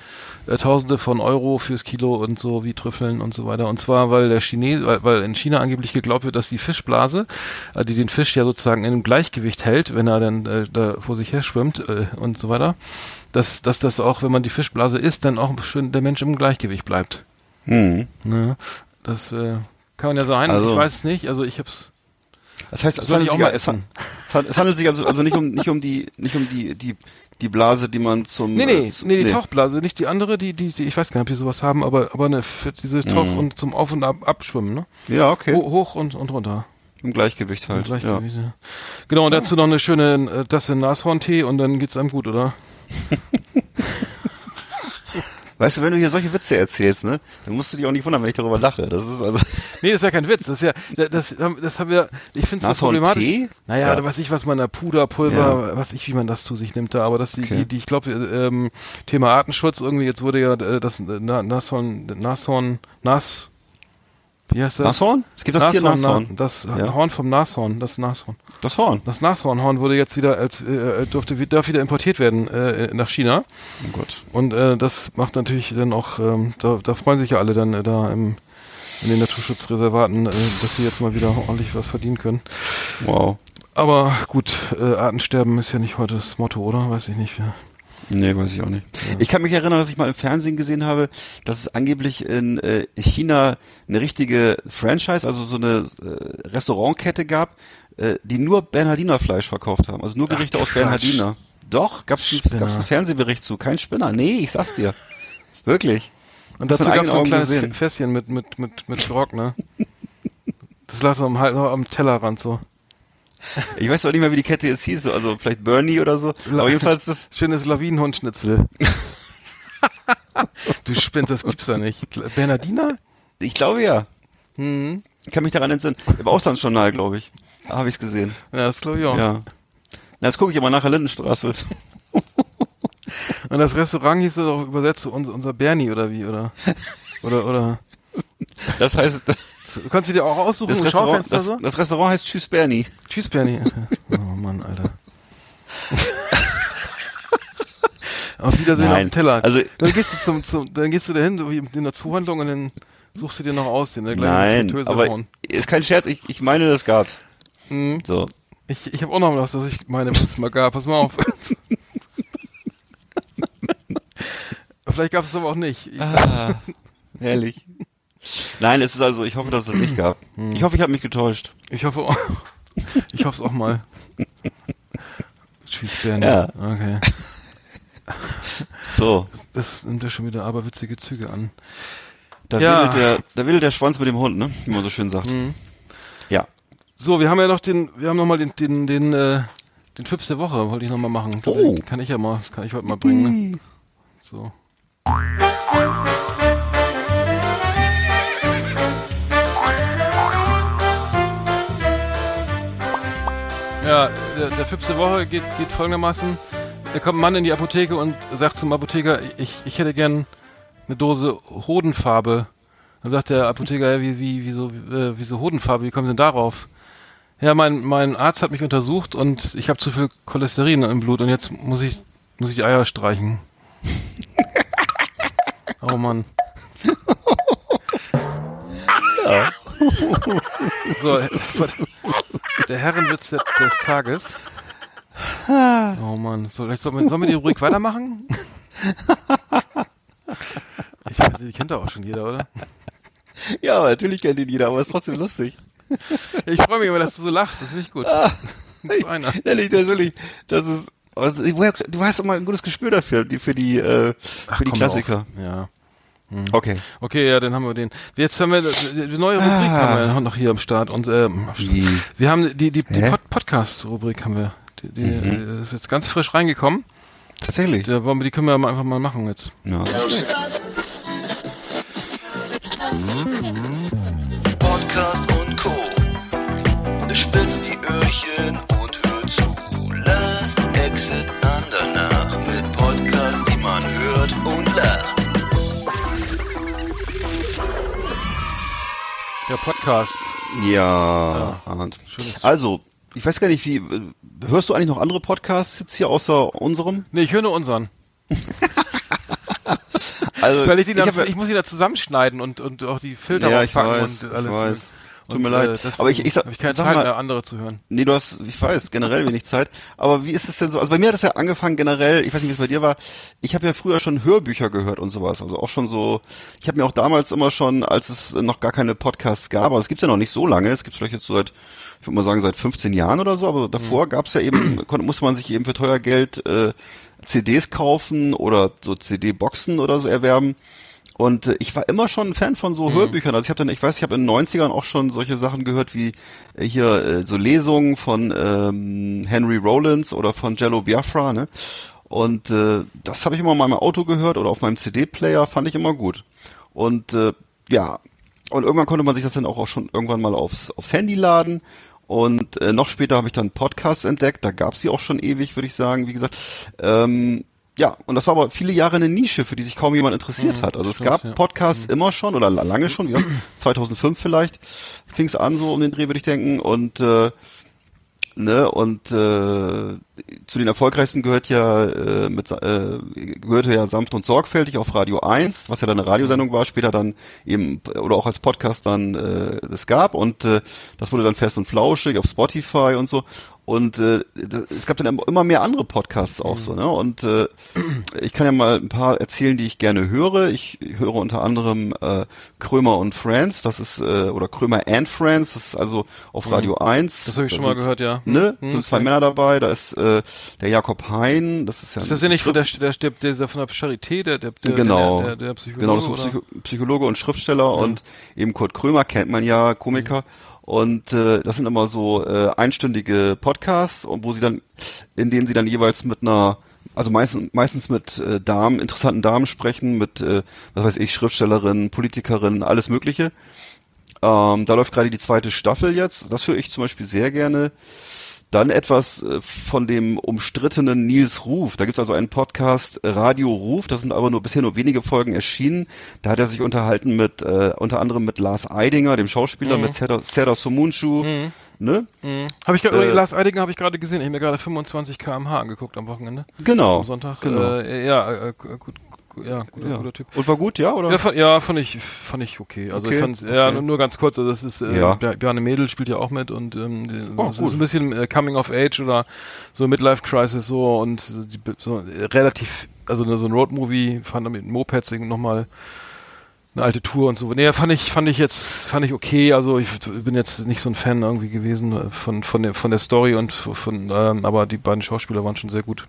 äh, Tausende von Euro fürs Kilo und so wie Trüffeln und so weiter. Und zwar weil der Chines, weil, weil in China angeblich geglaubt wird, dass die Fischblase, äh, die den Fisch ja sozusagen in einem Gleichgewicht hält, wenn er dann äh, da vor sich her schwimmt äh, und so weiter, dass dass das auch, wenn man die Fischblase isst, dann auch schön der Mensch im Gleichgewicht bleibt. Hm. Ne? Das äh, kann ja sein. Also- ich weiß es nicht. Also ich hab's. Das heißt, es Soll handelt, ich auch sich, mal es, es han- es handelt sich also, also nicht um nicht um die nicht um die die die Blase, die man zum Nee, äh, nee, zu- nee, die Tauchblase, nicht die andere, die, die, die, ich weiß gar nicht, ob die sowas haben, aber, aber eine, für diese Tauch- Mhm. und zum Auf- und Ab Abschwimmen, ne? Ja, okay. Ho hoch und, und runter. Im Gleichgewicht Im halt. Ja. Gleichgewicht, ja. Genau, und dazu noch eine schöne äh, Tasse Nashorntee und dann geht's einem gut, oder? Weißt du, wenn du hier solche Witze erzählst, ne, dann musst du dich auch nicht wundern, wenn ich darüber lache. Das ist also Nee, das ist ja kein Witz, das ist ja, das, das haben wir, ich finde es problematisch. Naja, Ja. da weiß ich, was man da Puder, Pulver, was ich, wie man das zu sich nimmt da, aber das die, Okay. die, die ich glaube, ähm, Thema Artenschutz irgendwie, jetzt wurde ja äh, das äh, Na- Nashorn, Nashorn, Nas, wie heißt das? Nashorn? Es gibt das Tier Nashorn. Na, das Ja. Horn vom Nashorn, das Nashorn. Das Horn. Das Nashornhorn wurde jetzt wieder als äh, durfte wi- darf wieder importiert werden äh, nach China Oh Gott. und äh, das macht natürlich dann auch ähm, da, da freuen sich ja alle dann äh, da im in den Naturschutzreservaten, äh, dass sie jetzt mal wieder ordentlich was verdienen können. Wow. Aber gut, äh, Artensterben ist ja nicht heute das Motto, oder? Weiß ich nicht. Ja. Nee, weiß ich auch nicht. Ich kann mich erinnern, dass ich mal im Fernsehen gesehen habe, dass es angeblich in äh, China eine richtige Franchise, also so eine äh, Restaurantkette gab, äh, die nur Bernhardiner Fleisch verkauft haben. Also nur Ach, Gerichte aus Quatsch. Bernhardiner. Doch, gab's, einen- Spinner. gab's einen Fernsehbericht zu. Kein Spinner. Nee, ich sag's dir. Wirklich. Und dazu von gab es so ein kleines gesehen. Fässchen mit, mit, mit, mit Grog, ne? Das lag so am, am Tellerrand so. Ich weiß auch nicht mehr, wie die Kette jetzt hieß, so, also vielleicht Bernie oder so. Aber jedenfalls das. Schönes Lawinenhundschnitzel. du spinnst, das gibt's da nicht. Bernardiner? Ich glaube ja. Hm. Ich kann mich daran entsinnen. Im Auslandsjournal, glaube ich. Da habe ich's gesehen. Ja, das glaube ich auch. Ja. Na, jetzt gucke ich aber nach der Lindenstraße. Und das Restaurant hieß das auch übersetzt zu uns, unser Bernie oder wie, oder? Oder, oder? Das heißt, Du kannst du dir auch aussuchen, das Schaufenster das, so? das Restaurant heißt Tschüss Bernie. Tschüss, Bernie. Oh Mann, Alter. Auf Wiedersehen Nein, auf dem Teller. also- dann gehst du zum, zum dann gehst du dahin so wie in der Zuhandlung und dann suchst du dir noch aus, den der gleichen Nein, aber hauen. ist kein Scherz, ich, ich meine, das gab's. Mhm. So. Ich, ich habe auch noch was, das ich meine, was es mal gab. Pass mal auf. Vielleicht gab es es aber auch nicht. Ich, Ah, herrlich. Nein, es ist also, ich hoffe, dass es das nicht gab. Hm. Ich hoffe, ich habe mich getäuscht. ich hoffe auch. Ich hoffe es auch mal. Tschüss, Bernie. Ja. Okay. So, Das nimmt ja schon wieder aberwitzige Züge an. da Ja. wedelt der, da wedelt der Schwanz mit dem Hund, ne? Wie man so schön sagt. Mhm. Ja. So, wir haben ja noch den, wir haben noch mal den, den, den, äh, den Fips der Woche, wollte ich noch mal machen. Oh. Kann ich ja mal, kann ich heute mal bringen, ne? So. Ja, der, der Fips der Woche geht, geht folgendermaßen. Da kommt ein Mann in die Apotheke und sagt zum Apotheker, ich, ich hätte gern eine Dose Hodenfarbe. Dann sagt der Apotheker, ja, wie, wie, wieso, äh, wieso Hodenfarbe, wie kommen Sie denn darauf? Ja, mein, mein Arzt hat mich untersucht und ich habe zu viel Cholesterin im Blut und jetzt muss ich, muss ich Eier streichen. oh Mann. So, das war der Herrenwitz des, des Tages. Oh Mann. So, sollen wir, sollen wir die Rubrik weitermachen? Ich weiß nicht, die kennt doch auch schon jeder, oder? Ja, aber natürlich kennt ihn jeder, aber ist trotzdem lustig. Ich freue mich immer, dass du so lachst. Das finde ich gut. Das ist einer. Ist wirklich, das ist, also, du hast immer ein gutes Gespür dafür, die, für die, äh, für die komm Klassiker. auf. Ja. Okay. Okay, ja, dann haben wir den. Jetzt haben wir die die neue Rubrik Ah. haben wir noch hier am Start und ähm, am Start. Wie? wir haben die die, die? Pod Podcast-Rubrik haben wir. Die, die Mhm. äh, ist jetzt ganz frisch reingekommen. Tatsächlich. Da wollen wir, die können wir einfach mal machen jetzt. Ja. Podcast Der Podcast. Ja. Arndt. schönes- Also, ich weiß gar nicht, wie, hörst du eigentlich noch andere Podcasts jetzt hier außer unserem? Nee, ich höre nur unseren. Also, Weil ich, die dann, hab ja- ich muss ihn da zusammenschneiden und, und auch die Filter Ja, ich weiß, und alles. ich weiß. Tut Und, mir leid. Äh, Aber ich- ich habe ich keine Zeit mal- mehr, andere zu hören. Nee, du hast, ich weiß, generell wenig Zeit. Aber wie ist es denn so? Also bei mir hat es ja angefangen generell, ich weiß nicht, wie es bei dir war. Ich habe ja früher schon Hörbücher gehört und sowas. Also auch schon so, ich habe mir auch damals immer schon, als es noch gar keine Podcasts gab, aber es gibt's ja noch nicht so lange, es gibt's vielleicht jetzt so seit, ich würde mal sagen, seit 15 Jahren oder so, aber davor gab's ja eben, konnte, musste man sich eben für teuer Geld äh, CDs kaufen oder so CD-Boxen oder so erwerben. Und äh, ich war immer schon ein Fan von so Hörbüchern. Also ich habe dann, ich weiß, ich habe in den 90ern auch schon solche Sachen gehört wie äh, hier äh, so Lesungen von ähm, Henry Rollins oder von Jello Biafra, ne? Und äh, das habe ich immer in meinem Auto gehört oder auf meinem CD-Player, fand ich immer gut. Und äh, ja, und irgendwann konnte man sich das dann auch, auch schon irgendwann mal aufs, aufs Handy laden. Und äh, noch später habe ich dann Podcasts entdeckt. Da gab es sie auch schon ewig, würde ich sagen, wie gesagt. Ähm, ja, und das war aber viele Jahre eine Nische, für die sich kaum jemand interessiert hat. Also es stimmt, gab ja. Podcasts immer schon oder la- lange schon, wie gesagt, 2005 vielleicht fing es an, so um den Dreh würde ich denken. Und äh, Ne, und äh, zu den erfolgreichsten gehört ja äh, mit äh, gehörte ja sanft und sorgfältig auf Radio 1, was ja dann eine Radiosendung war, später dann eben oder auch als Podcast dann äh, es gab und äh, das wurde dann fest und flauschig auf Spotify und so und äh, das, es gab dann immer mehr andere Podcasts auch so, ne? Und äh, ich kann ja mal ein paar erzählen, die ich gerne höre. Ich höre unter anderem äh, Krömer und Friends, das ist äh, oder Krömer and Friends, das ist also auf Radio 1. Das habe ich Da schon mal gehört, ja. Ne? Hm, sind zwei. Männer dabei, da ist äh, der Jakob Hein, das ist ja Ist das ja nicht von der, der, der, der von der Charité, der, der, der, genau, der, der, der Psychologe, genau, das ist ein? Psycho Psychologe und Schriftsteller und eben Kurt Krömer kennt man ja, Komiker. Und äh, das sind immer so äh, einstündige Podcasts, und wo sie dann, in denen sie dann jeweils mit einer, also meistens, meistens mit äh, Damen, interessanten Damen sprechen, mit, äh, was weiß ich, Schriftstellerinnen, Politikerinnen, alles Mögliche. Ähm, da läuft gerade die zweite Staffel jetzt. Das höre ich zum Beispiel sehr gerne. Dann etwas äh, von dem umstrittenen Nils Ruf. Da gibt's also einen Podcast äh, Radio Ruf. Da sind aber nur bisher nur wenige Folgen erschienen. Da hat er sich unterhalten mit äh, unter anderem mit Lars Eidinger, dem Schauspieler, mit Serdar, Serdar Somuncu. Ne? Habe ich gerade, Äh, Lars Eidinger habe ich gerade gesehen. Ich habe mir gerade 25 km/h angeguckt am Wochenende. Genau. Am Sonntag. Genau. Äh, ja, äh, gut, gut, ja, guter, ja. guter Typ. Und war gut, ja, oder? Ja, fand, ja, fand ich, fand ich okay. Also Okay, ich fand's, ja, okay. nur, nur ganz kurz. Also das ist, äh, Ja. Bjarne Mädel spielt ja auch mit und ähm, die- Oh, das gut. ist ein bisschen äh, Coming of Age oder so Midlife Crisis so und die, so äh, relativ, also so ein Roadmovie, fand er mit Mopeds nochmal eine alte Tour und so. Nee, fand ich, fand ich jetzt, fand ich okay. Also ich bin jetzt nicht so ein Fan irgendwie gewesen äh, von, von der, von der Story und von, ähm, aber die beiden Schauspieler waren schon sehr gut.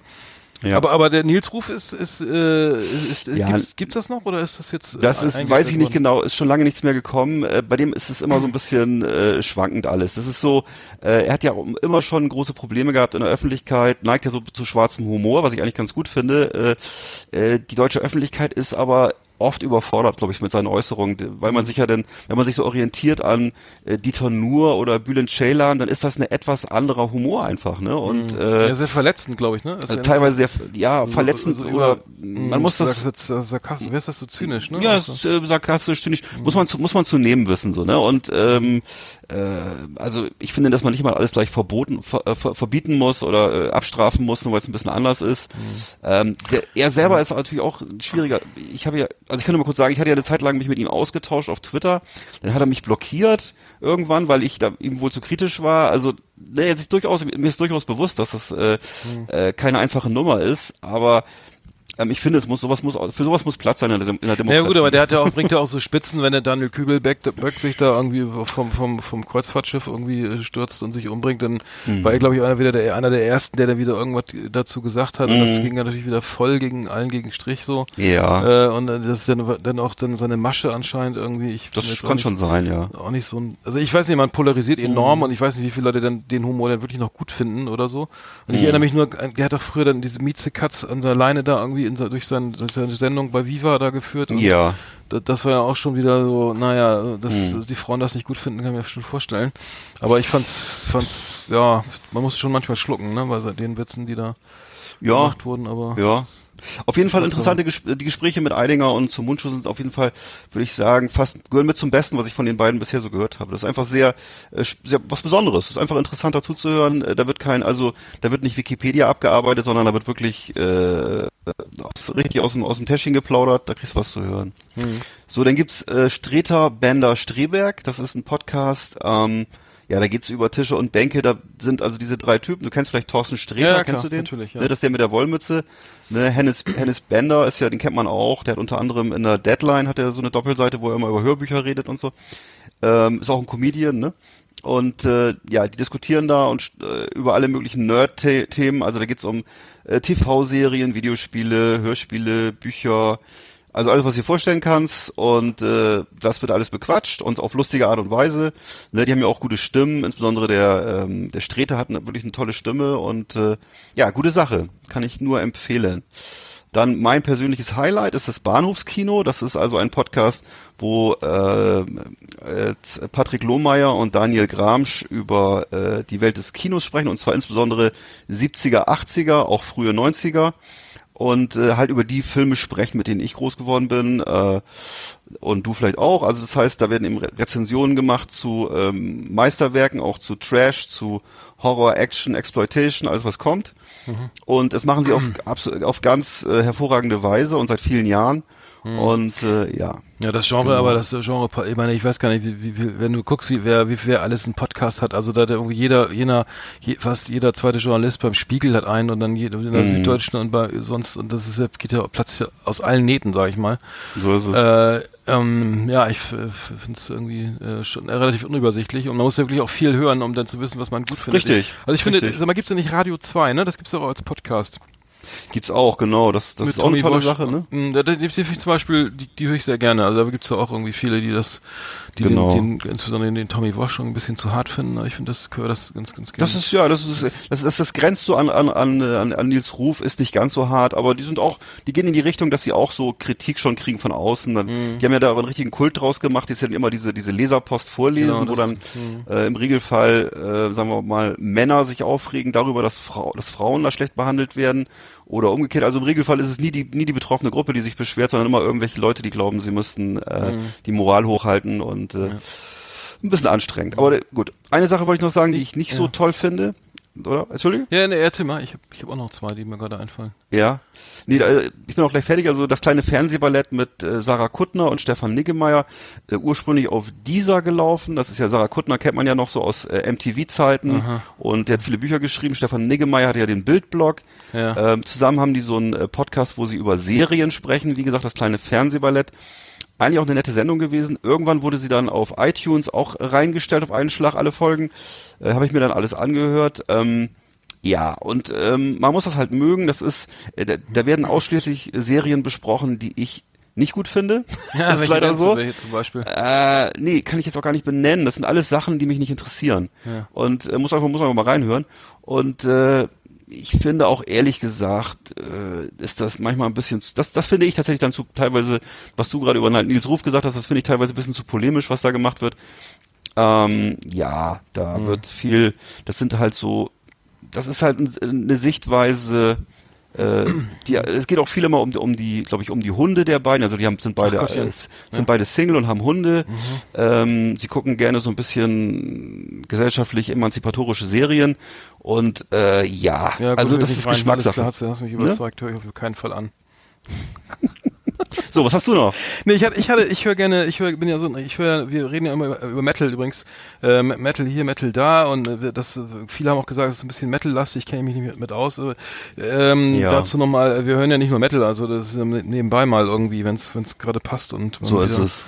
Ja. Aber, aber der Nils Ruf ist, ist, äh, ist, ist Ja. gibt's, gibt's das noch oder ist das jetzt? äh, Das ist, weiß ich nicht genau, ist schon lange nichts mehr gekommen. Äh, bei dem ist es immer so ein bisschen äh, schwankend alles. Das ist so, äh, er hat ja immer schon große Probleme gehabt in der Öffentlichkeit, neigt ja so zu schwarzem Humor, was ich eigentlich ganz gut finde. Äh, äh, die deutsche Öffentlichkeit ist aber oft überfordert, glaube ich, mit seinen Äußerungen, weil man sich ja dann, wenn man sich so orientiert an äh, Dieter Nuhr oder Bülent Ceylan, dann ist das ein etwas anderer Humor einfach, ne? Und äh, ja, sehr verletzend, glaube ich, ne? Also ja teilweise sehr, ja, so- verletzend so oder über- man muss das Sarkastisch, wer ist das so zynisch, ne? ja, Also- äh, sarkastisch, zynisch, muss man zu, muss man zu nehmen wissen, so, ne? Und ähm, äh, also ich finde, dass man nicht mal alles gleich verboten, ver, äh, ver, verbieten muss oder äh, abstrafen muss, nur weil es ein bisschen anders ist. Ähm, der, er selber ist natürlich auch ein schwieriger. Ich habe ja, also ich kann nur mal kurz sagen, ich hatte ja eine Zeit lang mich mit ihm ausgetauscht auf Twitter, dann hat er mich blockiert irgendwann, weil ich da ihm wohl zu kritisch war. Also ne, jetzt ist durchaus, mir ist durchaus bewusst, dass das äh, äh, keine einfache Nummer ist, aber ähm, ich finde, es muss sowas muss für sowas muss Platz sein in der, in der Demokratie. Ja gut, aber der hat ja auch, bringt ja auch so Spitzen, wenn der Daniel Kübelbeck Böck sich da irgendwie vom, vom, vom Kreuzfahrtschiff irgendwie äh, stürzt und sich umbringt, dann Mhm. war er, glaube ich, einer wieder der, einer der ersten, der da wieder irgendwas dazu gesagt hat. Und das Mhm. ging ja natürlich wieder voll gegen allen gegen Strich so. Ja. Äh, und äh, das ist dann, dann auch dann seine Masche anscheinend irgendwie. Ich Das kann nicht- schon sein, ja. auch nicht so ein, also ich weiß nicht, man polarisiert enorm Mhm. und ich weiß nicht, wie viele Leute dann den Humor dann wirklich noch gut finden oder so. Und ich Mhm. erinnere mich nur, an- er hat doch früher dann diese Mieze Katz an der Leine da irgendwie in, se- durch, sein, durch seine Sendung bei Viva da geführt. Und Ja. Das, das war ja auch schon wieder so, naja, dass, dass die Frauen das nicht gut finden, kann ich mir schon vorstellen. Aber ich fand's, fand's, ja, man muss schon manchmal schlucken, ne, bei den Witzen, die da Ja. gemacht wurden, aber. Ja. Auf jeden Fall interessante Ges die Gespräche mit Eidinger und zum Mundschuh sind auf jeden Fall, würde ich sagen, fast gehören mit zum Besten, was ich von den beiden bisher so gehört habe. Das ist einfach sehr, äh, sehr was Besonderes. Das ist einfach interessant dazu zu hören. Äh, Da wird kein, also da wird nicht Wikipedia abgearbeitet, sondern da wird wirklich äh, richtig aus dem, aus dem Täschchen geplaudert. Da kriegst du was zu hören. So, dann gibt's äh, Streter Bender Streberg. Das ist ein Podcast. Ähm, ja, da geht's über Tische und Bänke. Da sind also diese drei Typen. Du kennst vielleicht Thorsten Streter, Ja, ja, kennst du den? natürlich, ja. Ne, das ist der mit der Wollmütze. Ne, Hennes, Hennes Bender ist ja, den kennt man auch. Der hat unter anderem in der Deadline hat er so eine Doppelseite, wo er immer über Hörbücher redet und so. Ähm, ist auch ein Comedian, ne? Und äh, ja, die diskutieren da und äh, über alle möglichen Nerd-Themen. Also da geht's um äh, TV-Serien, Videospiele, Hörspiele, Bücher, also alles, was dir vorstellen kannst. Und äh, das wird alles bequatscht und auf lustige Art und Weise. Ne, die haben ja auch gute Stimmen, insbesondere der, ähm, der Streter hat eine, wirklich eine tolle Stimme und äh, ja, gute Sache. Kann ich nur empfehlen. Dann mein persönliches Highlight ist das Bahnhofskino. Das ist also ein Podcast, wo äh, äh, Patrick Lohmeier und Daniel Gramsch über äh, die Welt des Kinos sprechen, und zwar insbesondere 70er, 80er, auch frühe 90er. Und äh, halt über die Filme sprechen, mit denen ich groß geworden bin äh, und du vielleicht auch. Also das heißt, da werden eben Re Rezensionen gemacht zu ähm, Meisterwerken, auch zu Trash, zu Horror, Action, Exploitation, alles was kommt. Und das machen sie auf, auf ganz äh, hervorragende Weise und seit vielen Jahren. Und äh, ja, Ja, das Genre, aber das Genre, ich meine, ich weiß gar nicht, wie, wie, wenn du guckst, wie wer, wie wer alles einen Podcast hat, also da hat irgendwie jeder, jener, je, fast jeder zweite Journalist beim Spiegel hat einen und dann jeder in der Süddeutschen und bei sonst und das ist ja, geht ja Platz aus allen Nähten, sag ich mal. so ist es. Äh, ähm, ja, ich finde es irgendwie äh, schon relativ unübersichtlich und man muss ja wirklich auch viel hören, um dann zu wissen, was man gut findet. Richtig, Also ich finde, sag mal, gibt's ja nicht Radio 2, ne? Das gibt's auch als Podcast. Gibt's auch, genau. Das, das ist auch eine Tommy tolle Walsh. Sache, ne? Mm, Da, da, die, die zum Beispiel, die, die höre ich sehr gerne. Also da gibt's ja auch irgendwie viele, die das, die Genau. den, den, insbesondere den Tommy Walsh schon ein bisschen zu hart finden. Aber ich finde das, höre das ganz, ganz gerne. Das ist ja, das ist das, das, das grenzt so an, an, an, an, an Nils Ruf, ist nicht ganz so hart, aber die sind auch, die gehen in die Richtung, dass sie auch so Kritik schon kriegen von außen. Dann, Mhm. Die haben ja da einen richtigen Kult draus gemacht, die dann immer diese, diese Leserpost vorlesen, Genau, wo dann äh, im Regelfall, äh, sagen wir mal, Männer sich aufregen darüber, dass, Frau, dass Frauen da schlecht behandelt werden. Oder umgekehrt, also im Regelfall ist es nie die, nie die betroffene Gruppe, die sich beschwert, sondern immer irgendwelche Leute, die glauben, sie müssten äh, Mhm. die Moral hochhalten und äh, ein bisschen anstrengend. Aber äh, gut, eine Sache wollte ich noch sagen, die ich nicht so toll finde. Oder? Entschuldige? ja, ne, erzähl mal. Ich habe ich hab auch noch zwei, die mir gerade einfallen. Ja. Nee, da, ich bin auch gleich fertig. Also das kleine Fernsehballett mit äh, Sarah Kuttner und Stefan Niggemeier, äh, ursprünglich auf dieser gelaufen. Das ist ja Sarah Kuttner, kennt man ja noch so aus äh, MTV-Zeiten. Und der hat viele Bücher geschrieben. Stefan Niggemeier hatte ja den Bildblog. Ja. Ähm, zusammen haben die so einen äh, Podcast, wo sie über Serien sprechen. Wie gesagt, das kleine Fernsehballett. Eigentlich auch eine nette Sendung gewesen. Irgendwann wurde sie dann auf iTunes auch reingestellt, auf einen Schlag alle Folgen. Äh, Habe ich mir dann alles angehört. Ähm, ja, und ähm, man muss das halt mögen. Das ist, äh, da, da werden ausschließlich Serien besprochen, die ich nicht gut finde. das ist leider so. Zum Beispiel? Äh, nee, kann ich jetzt auch gar nicht benennen. Das sind alles Sachen, die mich nicht interessieren. Ja. Und äh, muss einfach muss einfach mal reinhören. Und äh, ich finde auch ehrlich gesagt, äh, ist das manchmal ein bisschen, zu- das, das finde ich tatsächlich dann zu teilweise, was du gerade über Nils Ruf gesagt hast, das finde ich teilweise ein bisschen zu polemisch, was da gemacht wird. Ähm, ja, da Mhm. wird viel, das sind halt so, das ist halt ein, eine Sichtweise, äh, die, es geht auch viel immer um, um die, glaube ich, um die Hunde der beiden. Also die haben, sind beide, Ach Gottchen. äh, sind beide Single und haben Hunde. Ähm, sie gucken gerne so ein bisschen gesellschaftlich emanzipatorische Serien. Und äh, ja, Ja, gut, also das ist rein. Alles klar, Geschmackssache. Hast, du- hast mich überzeugt, höre ich auf keinen Fall an. So, was hast du noch? Nee, ich hatte, ich hatte, ich höre gerne, ich höre, bin ja so, ich höre, wir reden ja immer über, über Metal übrigens, äh, Metal hier, Metal da und äh, das, äh, viele haben auch gesagt, es ist ein bisschen Metal-lastig, kenne ich mich nicht mit, mit aus. aber, Ähm, Ja. Dazu nochmal, wir hören ja nicht nur Metal, also das ist ähm, nebenbei mal irgendwie, wenn es gerade passt und man So ist es.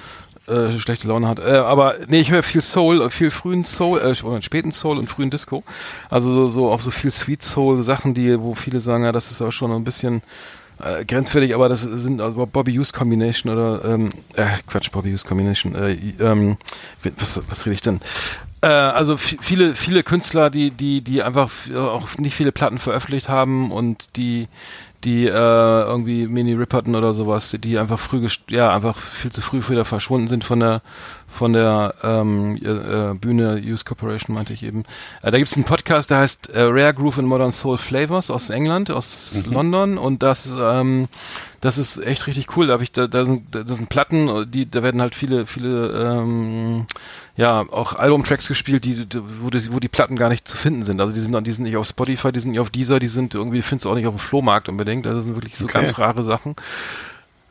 Äh, schlechte Laune hat. Äh, aber nee, ich höre viel Soul, äh, viel frühen Soul, äh, oder späten Soul und frühen Disco. Also so, so auch so viel Sweet Soul Sachen, die, wo viele sagen, ja, das ist auch schon ein bisschen äh, grenzwertig, aber das sind also Bobby Hughes Combination oder ähm, äh, Quatsch, Bobby Hughes Combination. Äh, ähm, was, was rede ich denn? Äh, also vi- viele, viele Künstler, die, die, die einfach auch nicht viele Platten veröffentlicht haben und die, die äh, irgendwie Mini Ripperton oder sowas, die einfach früh, ja einfach viel zu früh wieder verschwunden sind von der von der ähm, äh, äh, Bühne Use Corporation meinte ich eben. Äh, da gibt's einen Podcast, der heißt äh, Rare Groove and Modern Soul Flavors aus England, aus London und das ähm, das ist echt richtig cool. Da ich da, da sind da sind Platten, die da werden halt viele viele ähm, ja auch Albumtracks gespielt, die die- wo die, wo die Platten gar nicht zu finden sind. Also die sind die sind nicht auf Spotify, die sind nicht auf Deezer, die sind irgendwie findest du auch nicht auf dem Flohmarkt unbedingt. Also das sind wirklich so Okay. ganz rare Sachen.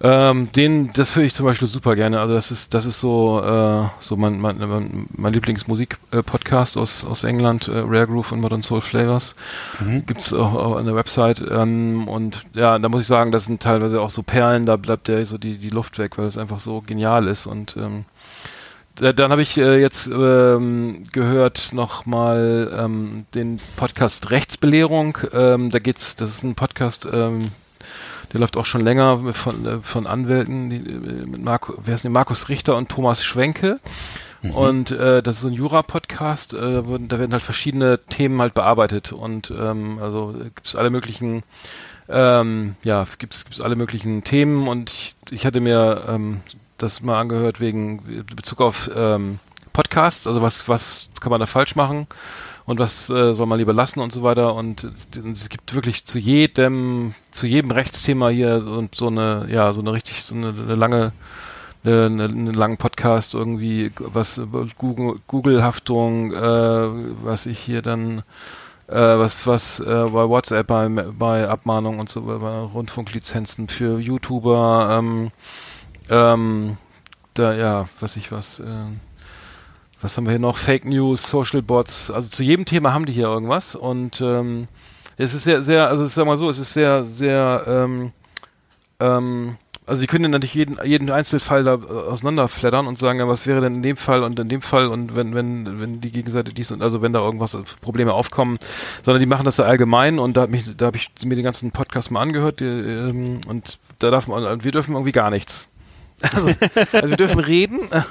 Ähm, den, das höre ich zum Beispiel super gerne. Also das ist, das ist so, äh, so mein, mein, mein, Lieblingsmusik-Podcast aus, aus England, äh, Rare Groove und Modern Soul Flavors. Gibt's auch, auch an der Website. Ähm, und ja, da muss ich sagen, das sind teilweise auch so Perlen, da bleibt der so die, die Luft weg, weil es einfach so genial ist. Und ähm, da- dann habe ich äh, jetzt ähm, gehört nochmal ähm, den Podcast Rechtsbelehrung. Ähm, da geht's, das ist ein Podcast, ähm, der läuft auch schon länger von, äh, von Anwälten, die, äh, mit Marco, wer ist denn, Markus Richter und Thomas Schwenke. Und äh, das ist so ein Jura-Podcast, äh, da wurden- da werden halt verschiedene Themen halt bearbeitet. Und ähm, also gibt's alle möglichen ähm, ja, gibt's gibt's alle möglichen Themen. Und ich, ich hatte mir ähm, das mal angehört wegen Bezug auf ähm, Podcasts, also was was kann man da falsch machen und was äh, soll man lieber lassen und so weiter. Und es- gibt wirklich zu jedem, zu jedem Rechtsthema hier so, so eine, ja, so eine richtig, so eine, eine lange, eine, eine, einen langen Podcast irgendwie, was Google, Google-Haftung, äh, was ich hier dann, äh, was, was äh, bei WhatsApp, bei, bei Abmahnungen und so, bei Rundfunklizenzen für YouTuber, ähm, ähm, da, ja, was ich was, äh, was haben wir hier noch? Fake News, Social Bots, also zu jedem Thema haben die hier irgendwas und ähm, es ist sehr, sehr, also sag mal so, es ist sehr, sehr, ähm, ähm, also die können natürlich jeden, jeden Einzelfall da äh, auseinanderflattern und sagen, ja, was wäre denn in dem Fall und in dem Fall und wenn, wenn, wenn die Gegenseite dies und also wenn da irgendwas äh, Probleme aufkommen, sondern die machen das da allgemein und da, hat mich, da habe ich mir den ganzen Podcast mal angehört die, ähm, und da darf man, wir dürfen irgendwie gar nichts. Also, also wir dürfen reden, äh,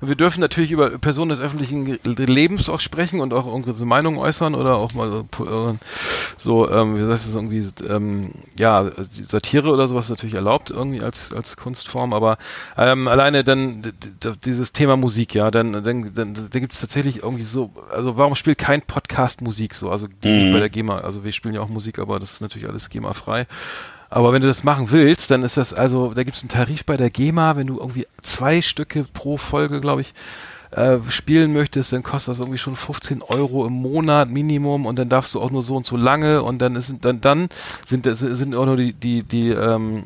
wir dürfen natürlich über Personen des öffentlichen Lebens auch sprechen und auch unsere Meinung äußern oder auch mal so, äh, so ähm, wie heißt das irgendwie, ähm, ja, Satire oder sowas natürlich erlaubt irgendwie als als Kunstform, aber ähm, alleine dann dieses Thema Musik, ja, dann dann dann da gibt es tatsächlich irgendwie so, also warum spielt kein Podcast Musik so, also nicht bei der GEMA, also wir spielen ja auch Musik, aber das ist natürlich alles GEMA frei. Aber wenn du das machen willst, dann ist das also, da gibt es einen Tarif bei der GEMA, wenn du irgendwie zwei Stücke pro Folge, glaube ich, äh, spielen möchtest, dann kostet das irgendwie schon 15 Euro im Monat Minimum und dann darfst du auch nur so und so lange und dann ist dann dann sind sind auch nur die die die ähm,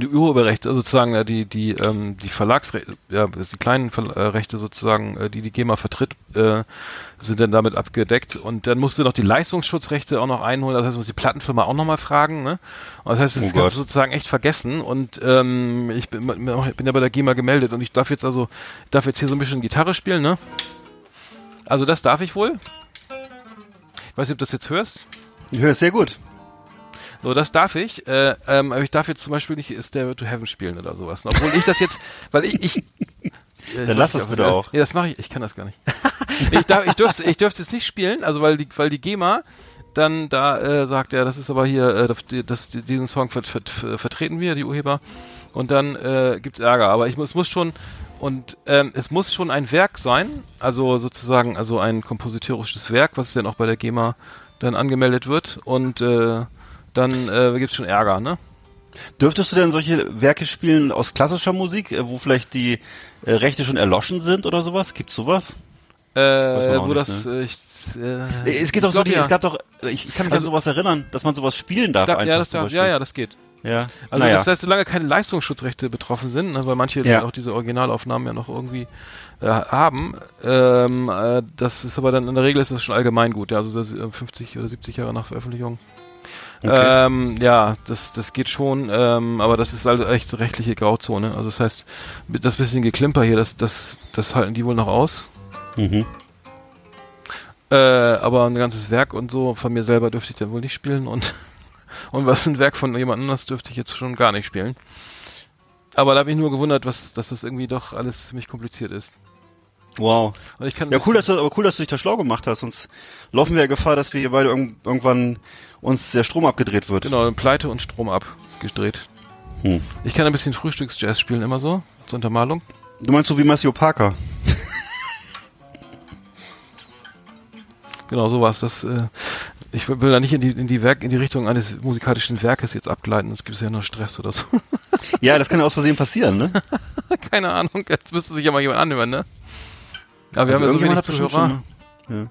die Urheberrechte, also sozusagen äh, die die ähm, die Verlagsrechte, ja, das die kleinen äh, Rechte sozusagen, äh, die die GEMA vertritt, äh, sind dann damit abgedeckt und dann musst du noch die Leistungsschutzrechte auch noch einholen, das heißt, du musst die Plattenfirma auch nochmal fragen, ne? Und das heißt, das Oh kannst du sozusagen echt vergessen und ähm, ich bin, bin ja bei der GEMA gemeldet und ich darf jetzt also, ich darf jetzt hier so ein bisschen Gitarre spielen, ne? Also das darf ich wohl. Ich weiß nicht, ob du das jetzt hörst. Ich höre es sehr gut. So, das darf ich. Äh, ähm, aber ich darf jetzt zum Beispiel nicht Stairway to Heaven spielen oder sowas. Obwohl ich das jetzt, weil ich, ich äh, Dann lass das bitte auch. Nee, das mache ich. Ich kann das gar nicht. ich darf, ich dürfte, ich dürfte es nicht spielen, also weil die, weil die GEMA dann da äh, sagt, ja, das ist aber hier, äh, das, das, diesen Song ver, ver, ver, vertreten wir, die Urheber. Und dann äh, gibt's Ärger. Aber ich muss, es muss schon und ähm, es muss schon ein Werk sein, also sozusagen, also ein kompositorisches Werk, was dann auch bei der GEMA dann angemeldet wird und äh, dann äh, gibt's schon Ärger, ne? Dürftest du denn solche Werke spielen aus klassischer Musik, äh, wo vielleicht die äh, Rechte schon erloschen sind oder sowas? Gibt's sowas? Äh, wo nicht, das, ne? äh, ich, äh, Äh, Es gibt doch so die, ja. es gab doch, ich, ich kann mich Also- an sowas erinnern, dass man sowas spielen darf Da, einfach. ja, das darf, ja, ja, das geht. Ja. Also naja. das heißt, solange keine Leistungsschutzrechte betroffen sind, ne, weil manche Ja. auch diese Originalaufnahmen ja noch irgendwie äh, haben, ähm, äh, das ist aber dann in der Regel ist das schon allgemein gut, ja, also das, äh, 50 oder 70 Jahre nach Veröffentlichung. Okay. Ähm, ja, das, das geht schon, ähm, aber das ist also echt rechtliche Grauzone. Also das heißt, das bisschen Geklimper hier, das, das, das halten die wohl noch aus. Mhm. Äh, aber ein ganzes Werk und so von mir selber dürfte ich dann wohl nicht spielen und und was ein Werk von jemand anders dürfte ich jetzt schon gar nicht spielen. Aber da habe ich nur gewundert, was, dass das irgendwie doch alles ziemlich kompliziert ist. Wow. Ja, das- cool, dass du, aber cool, dass du dich da schlau gemacht hast, sonst laufen wir ja Gefahr, dass wir hier beide irg irgendwann uns der Strom abgedreht wird. genau Pleite und Strom abgedreht. Hm. Ich kann ein bisschen Frühstücksjazz spielen immer so zur Untermalung. Du meinst so wie Matthew Parker? Genau sowas. Das äh, ich will will da nicht in die in die Werk in die Richtung eines musikalischen Werkes jetzt abgleiten. Es gibt ja nur Stress oder so. Ja, das kann ja aus Versehen passieren, ne? Keine Ahnung. Jetzt müsste sich ja mal jemand anhören, ne? Aber wir Also haben ja so wenig Zuhörer. schon-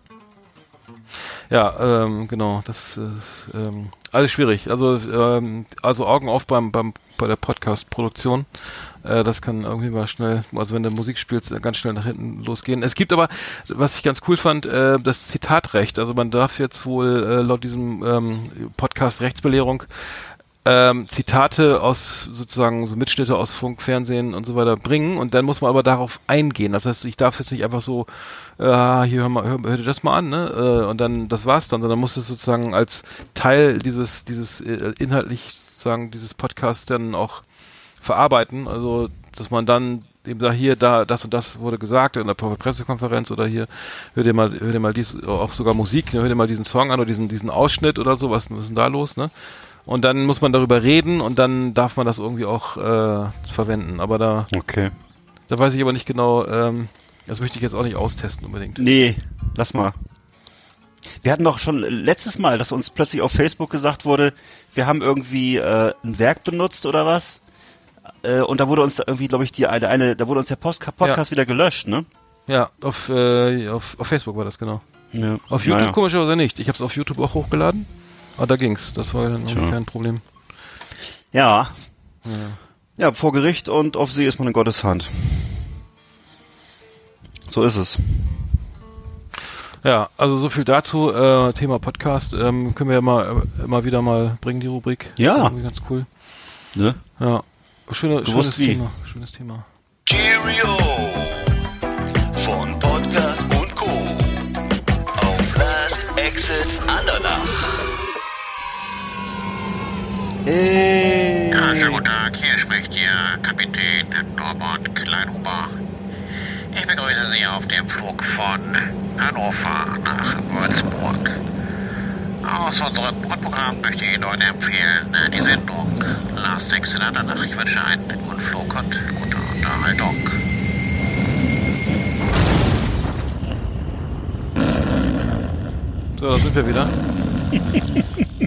Ja, ähm, genau, das ist ähm, alles schwierig. Also, ähm, also Augen auf beim, beim bei der Podcast-Produktion. Äh, das kann irgendwie mal schnell, also wenn du Musik spielst, äh, ganz schnell nach hinten losgehen. Es gibt aber, was ich ganz cool fand, äh, das Zitatrecht. Also man darf jetzt wohl äh, laut diesem ähm, Podcast Rechtsbelehrung ähm, Zitate aus sozusagen so Mitschnitte aus Funk, Fernsehen und so weiter bringen und dann muss man aber darauf eingehen. Das heißt, ich darf jetzt nicht einfach so, äh, hier hör mal, hör, hör dir das mal an, ne? Äh, und dann das war's dann, sondern muss es sozusagen als Teil dieses dieses äh, inhaltlich sozusagen dieses Podcasts dann auch verarbeiten. Also dass man dann eben sagt, hier, da, das und das wurde gesagt in der Pressekonferenz oder hier, hör dir mal, hör dir mal dies, auch sogar Musik, ne, hör dir mal diesen Song an oder diesen, diesen Ausschnitt oder so, was, was ist denn da los, ne? Und dann muss man darüber reden und dann darf man das irgendwie auch äh, verwenden. Aber da, Okay. da weiß ich aber nicht genau, ähm, das möchte ich jetzt auch nicht austesten unbedingt. Nee, lass mal. Wir hatten doch schon letztes Mal, dass uns plötzlich auf Facebook gesagt wurde, wir haben irgendwie äh, ein Werk benutzt oder was. Äh, und da wurde uns irgendwie, glaube ich, die eine, eine, da wurde uns der Post Podcast wieder gelöscht, ne? Ja, auf, äh, auf, auf Facebook war das genau. Ja. Auf YouTube Naja. komischerweise nicht. Ich habe es auf YouTube auch hochgeladen. Aber da ging's. Das war dann Tja. kein Problem. Ja. Ja, vor Gericht und auf See ist man in Gottes Hand. So ist es. Ja, also so viel dazu. Äh, Thema Podcast. Ähm, können wir ja mal äh, immer wieder mal bringen, die Rubrik. Ja. Ganz cool. Ne? Ja. Schöne, schönes wie. Thema. Schönes Thema. Cheerio von Ey. Ja, schönen guten Tag. Hier spricht Ihr Kapitän Norbert Kleinhuber. Ich begrüße Sie auf dem Flug von Hannover nach Würzburg. Aus unserem Bordprogramm möchte ich Ihnen heute empfehlen die Sendung Last Exit Andernach. Ich wünsche einen guten Flug und gute Unterhaltung. So, da sind wir wieder.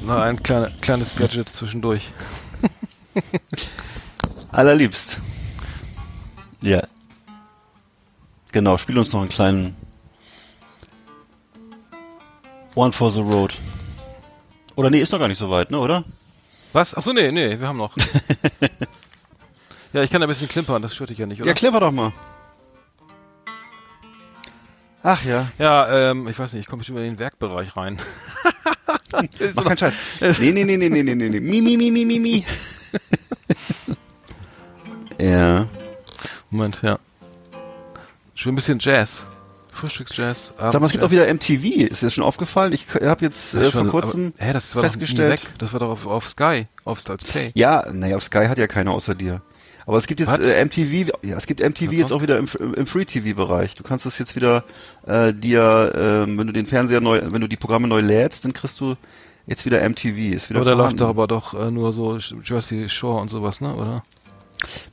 Na, ein kleine, kleines Gadget zwischendurch. Allerliebst. Ja. Genau, spiel uns noch einen kleinen One for the Road. Oder nee, ist noch gar nicht so weit, ne, oder? Was? Achso, nee, nee, wir haben noch. ja, ich kann ein bisschen klimpern, das stört dich ja nicht, oder? Ja, klemmer doch mal. Ach ja, Ja, ähm, ich weiß nicht, ich komme bestimmt in den Werkbereich rein. mach keinen Scheiß. Nee, nee, nee, nee, nee, nee, nee, nee. Mi, mi, mi, mi, mi, mi. ja. Moment, ja. Schon ein bisschen Jazz. Frühstücksjazz. Sag mal, es gibt auch wieder MTV. Ist dir schon aufgefallen? Ich habe jetzt äh, vor kurzem Aber, hä, das war Doch festgestellt. nie weg. Das war doch auf, auf Sky, auf Stars Play. Ja, naja, auf Sky hat ja keiner außer dir. Aber es gibt jetzt äh, MTV, ja, es gibt MTV jetzt auch wieder im, im, Free-TV-Bereich. Du kannst es jetzt wieder äh, dir, äh, wenn du den Fernseher neu, wenn du die Programme neu lädst, dann kriegst du jetzt wieder MTV. Ist wieder Aber da läuft doch aber doch äh, nur so Jersey Shore und sowas, ne? Oder?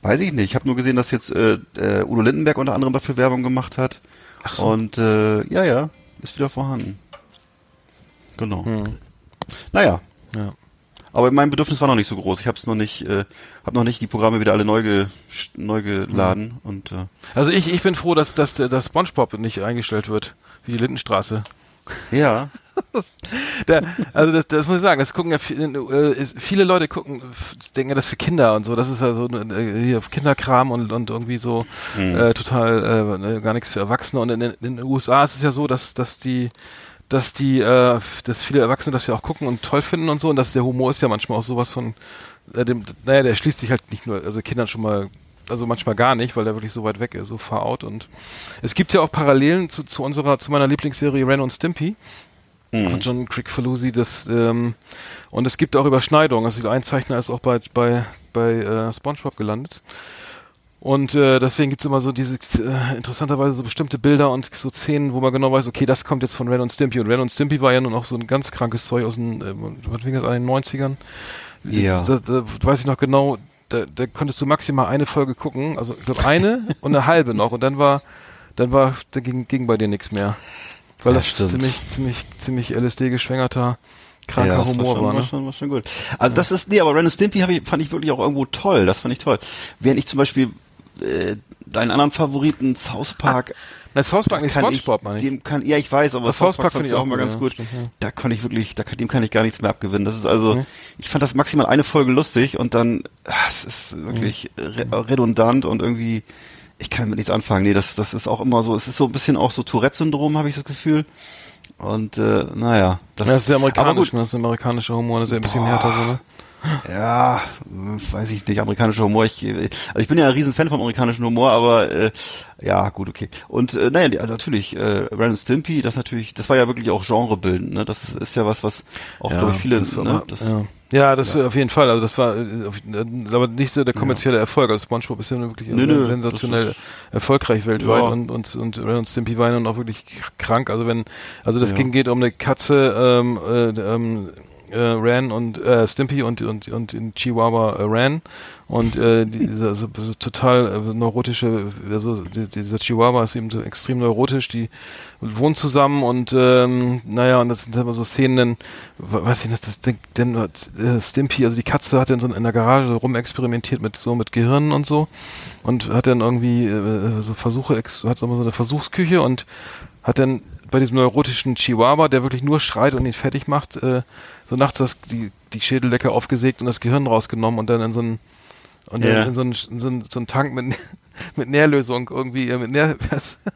Weiß ich nicht. Ich habe nur gesehen, dass jetzt äh, äh, Udo Lindenberg unter anderem dafür Werbung gemacht hat. Ach so. Und äh, ja, ja, ist wieder vorhanden. Genau. Hm. Naja, Ja. Aber mein Bedürfnis war noch nicht so groß. Ich habe es noch nicht, äh, habe noch nicht die Programme wieder alle neu, ge, neu geladen und äh, Also ich, ich bin froh, dass, dass, dass SpongeBob nicht eingestellt wird, wie die Lindenstraße. ja. Der, also das, das muss ich sagen, das gucken ja viele, äh, viele Leute gucken, denken das für Kinder und so, das ist ja so äh, hier Kinderkram und, und irgendwie so äh, total äh, gar nichts für Erwachsene und in, den- in den USA ist es ja so, dass dass die dass die äh, dass viele Erwachsene das ja auch gucken und toll finden und so und dass der Humor ist ja manchmal auch sowas von äh, dem naja, der schließt sich halt nicht nur also Kindern schon mal also manchmal gar nicht, weil der wirklich so weit weg ist, so far out und es gibt ja auch Parallelen zu, zu unserer zu meiner Lieblingsserie Ren und Stimpy von John Crick das ähm, und es gibt auch Überschneidungen. Also ein Zeichner ist auch bei bei bei äh, SpongeBob gelandet. Und äh, deswegen gibt's immer so diese äh, interessanterweise so bestimmte Bilder und so Szenen, wo man genau weiß, okay, das kommt jetzt von Ren und Stimpy. Und Ren und Stimpy war ja nun auch so ein ganz krankes Zeug aus den, äh, was fing das an, den 90ern? Ja. Da, da weiß ich noch genau, da, da konntest du maximal eine Folge gucken, also ich glaube eine und eine halbe noch. Und dann war, dann war, da ging, ging bei dir nichts mehr. Weil Ja, das stimmt. ziemlich, ziemlich, ziemlich LSD-geschwängerter, kranker ja, das Humor war, war, schon, ne? war, schon, war schon gut. Also das ist, nee, aber Ren und Stimpy ich, fand ich wirklich auch irgendwo toll. Das fand ich toll. Während ich zum Beispiel äh, deinen anderen Favoriten, South Park, Na, South Park, nicht SpongeBob, ich, meine ich. dem kann, ja, ich weiß, aber Das South Park fand finde ich auch immer gut, ganz ja, gut. ja. Da kann ich wirklich, da kann, dem kann ich gar nichts mehr abgewinnen. Das ist also, Mhm. ich fand das maximal eine Folge lustig und dann, ah, es ist wirklich re redundant und irgendwie, ich kann mit nichts anfangen. Nee, das, das ist auch immer so, es ist so ein bisschen auch so Tourette-Syndrom, habe ich das Gefühl. Und äh, naja, das, Ja, das ist ja aber gut, amerikanisch, ne? Das ist amerikanischer Humor, das ist ja ein bisschen härter so, ne? Ja, weiß ich nicht, amerikanischer Humor. Ich, also ich bin ja ein riesen Fan vom amerikanischen Humor, aber äh, ja, gut, okay. Und äh, naja, natürlich, äh, und Stimpy, das natürlich, das war ja wirklich auch genrebildend, ne? Das ist ja was, was auch, glaube ich, viele, das ne? mal- Das, ja. ja, das auf jeden Fall. Also das war äh, äh, aber nicht so der kommerzielle Erfolg. Also SpongeBob ist ja wirklich Nö, nö, sensationell erfolgreich weltweit Ja. und und und Ren und Stimpy waren dann auch wirklich krank. Also wenn also das Ja. ging geht um eine Katze, ähm, äh, ähm, äh, Ran und äh, Stimpy und und und in Chihuahua äh, Ran und äh, die- dieser so, so total äh, neurotische also die- dieser Chihuahua ist eben so extrem neurotisch. Die wohnen zusammen und ähm, naja und das sind immer so Szenen dann, weiß ich nicht das denn äh, Stimpy also die Katze hat dann so in der Garage so rumexperimentiert mit so mit Gehirnen und so und hat dann irgendwie äh, so Versuche hat so eine Versuchsküche und hat dann bei diesem neurotischen Chihuahua, der wirklich nur schreit und ihn fertig macht, äh, so nachts das, die, die Schädeldecke aufgesägt und das Gehirn rausgenommen und dann in so einen und Ja. dann in so einen, in so einen, so einen Tank mit, mit Nährlösung irgendwie äh, mit Nähr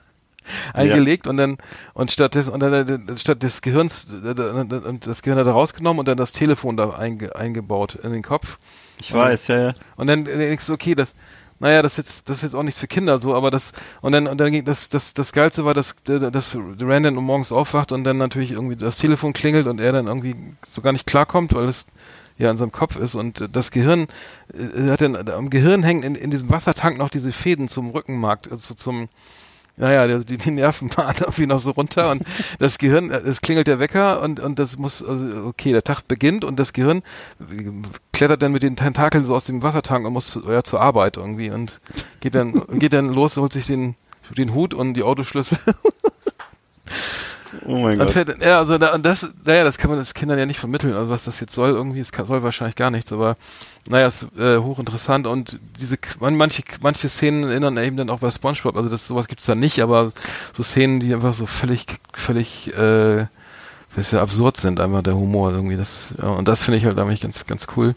eingelegt und dann und statt des und dann äh, statt des Gehirns äh, äh, und das Gehirn hat er rausgenommen und dann das Telefon da einge, eingebaut in den Kopf Ich weiß, ja, ja. und dann äh, denkst du, okay, das, naja, das ist jetzt, das ist jetzt auch nichts für Kinder so, aber das, und dann, und dann ging das, das, das Geilste war, dass, dass Randall morgens aufwacht und dann natürlich irgendwie das Telefon klingelt und er dann irgendwie so gar nicht klarkommt, weil es ja in seinem Kopf ist und das Gehirn, äh, hat dann, am Gehirn hängen in, in diesem Wassertank noch diese Fäden zum Rückenmark, also zum, naja, die, die Nerven waren irgendwie noch so runter und das Gehirn, äh, es klingelt der Wecker und, und das muss, also okay, der Tag beginnt und das Gehirn äh, klettert dann mit den Tentakeln so aus dem Wassertank und muss ja, zur Arbeit irgendwie und geht dann, geht dann los, holt sich den, den Hut und die Autoschlüssel Oh mein und Gott. fährt, ja, also da, und das, naja, das kann man das Kindern ja nicht vermitteln, also was das jetzt soll, irgendwie, es kann, soll wahrscheinlich gar nichts, aber naja, es ist äh, hochinteressant und diese man, manche manche Szenen erinnern eben dann auch bei SpongeBob, also das sowas gibt's da nicht, aber so Szenen, die einfach so völlig völlig äh, das ja absurd sind, einfach der Humor irgendwie, das ja, und das finde ich halt eigentlich ganz ganz cool.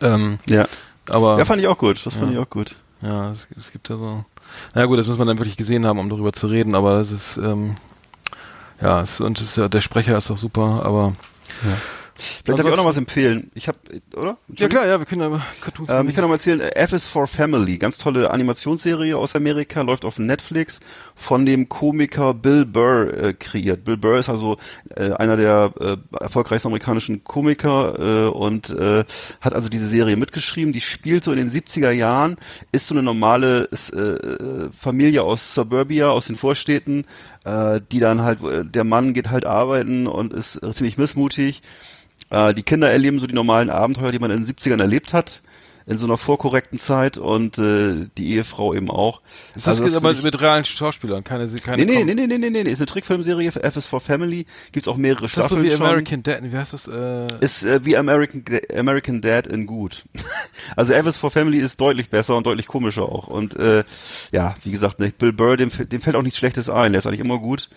Ähm, Ja. aber ja, fand ich auch gut. Das fand Ja. ich auch gut. ja, es, es gibt ja so. Na gut, das muss man dann wirklich gesehen haben, um darüber zu reden, aber es ist, ähm, ja, es, und es ist ja, der Sprecher ist auch super, aber. Vielleicht darf ich auch noch was empfehlen. Ich habe, oder? Ja klar, ja, wir können ja über Cartoons Ähm, ich kann noch mal erzählen, äh, F is for Family, ganz tolle Animationsserie aus Amerika, läuft auf Netflix, von dem Komiker Bill Burr äh, kreiert. Bill Burr ist also äh, einer der äh, erfolgreichsten amerikanischen Komiker äh, und äh, hat also diese Serie mitgeschrieben. Die spielt so in den 70er Jahren, ist so eine normale äh, äh, Familie aus Suburbia, aus den Vorstädten, äh, die dann halt, äh, der Mann geht halt arbeiten und ist äh, ziemlich missmutig. Äh, die Kinder erleben so die normalen Abenteuer, die man in den 70ern erlebt hat, in so einer vorkorrekten Zeit und äh, die Ehefrau eben auch. ist das, Also aber finde ich- mit realen Schauspielern, keine, keine Nee, nee, nee, nee, nee, nee, nee, nee, ist eine Trickfilmserie für F is for Family, gibt's auch mehrere Ist das so Staffeln wie schon. American Dad, wie heißt das? Äh, Ist äh, wie American, American Dad in gut. also F is for Family ist deutlich besser und deutlich komischer auch. Und äh, ja, wie gesagt, ne, Bill Burr, dem, dem fällt auch nichts Schlechtes ein, der ist eigentlich immer gut.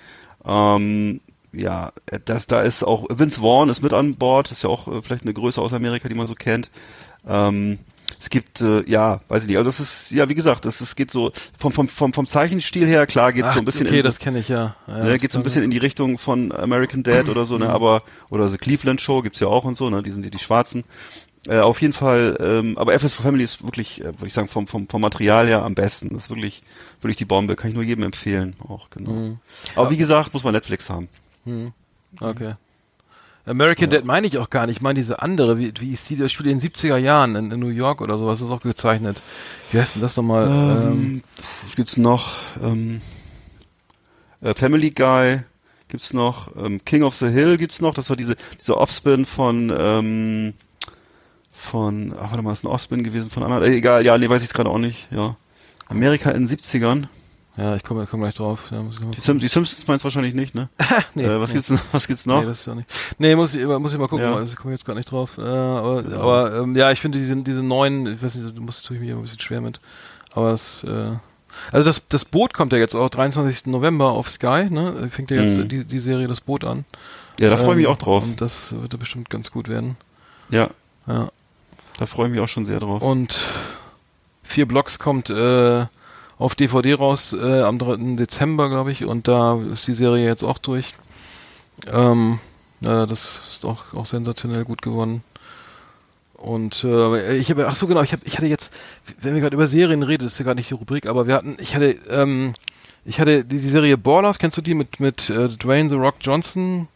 Ähm, ja, das, da ist auch Vince Vaughn ist mit an Bord, ist ja auch äh, vielleicht eine Größe aus Amerika, die man so kennt. Ähm, es gibt, äh, ja, weiß ich nicht, also das ist, ja, wie gesagt, das, das geht so, vom, vom, vom, vom Zeichenstil her, klar, geht so ein bisschen okay, in, das kenne ich ja. ja ne, geht so ein bisschen in die Richtung von American Dad oder so, ne, aber, oder The Cleveland Show gibt's ja auch und so, ne, die sind ja die Schwarzen. Äh, auf jeden Fall, ähm, aber FS for Family ist wirklich, äh, würde ich sagen, vom, vom, vom Material her am besten. Das ist wirklich, wirklich die Bombe. Kann ich nur jedem empfehlen. Auch, genau. Mhm. Aber wie gesagt, muss man Netflix haben. Okay. American Dad meine ich auch gar nicht. Ich meine diese andere, wie, wie ist die, das spielt in den 70er Jahren in, in New York oder sowas, ist auch gezeichnet. Wie heißt denn das nochmal? Ähm, Ähm, was gibt's noch? Ähm, äh, Family Guy gibt's noch. Ähm, King of the Hill gibt's noch. Das war diese, diese Offspin von, ähm, von, ach, warte mal, ist ein Offspin gewesen von anderen. Äh, egal, ja, nee, weiß ich gerade auch nicht, ja. Amerika in den 70ern. Ja, ich komme komm gleich drauf. Ja, muss ich noch mal Die, Sim die Simpsons meinst du wahrscheinlich nicht, ne? Nee, äh, was nee. gibt's noch? Was gibt's noch? Nee, das ist ja nicht. Nee, muss ich, muss ich mal gucken, Ja. also ich komme jetzt gar nicht drauf. Äh, aber aber ähm, ja, ich finde diese, diese neuen, ich weiß nicht, du musst tue ich mich immer ein bisschen schwer mit. Aber es, äh, also das, das Boot kommt ja jetzt auch 23. November auf Sky, ne? Fängt ja jetzt Mhm. die, die Serie das Boot an. ja, da freue ich mich Ähm, auch drauf. Und das wird ja bestimmt ganz gut werden. Ja, Ja. da freue ich mich auch schon sehr drauf. Und vier Blocks kommt äh, auf DVD raus äh, am 3. Dezember, glaube ich, und da ist die Serie jetzt auch durch. Ähm, ja, das ist auch, auch sensationell gut geworden. Und äh, ich habe, ach so genau, ich habe, ich hatte jetzt, wenn wir gerade über Serien reden, das ist ja gar nicht die Rubrik, aber wir hatten, ich hatte, ähm, ich hatte die, die Serie Ballers, kennst du die mit mit äh, Dwayne the Rock Johnson?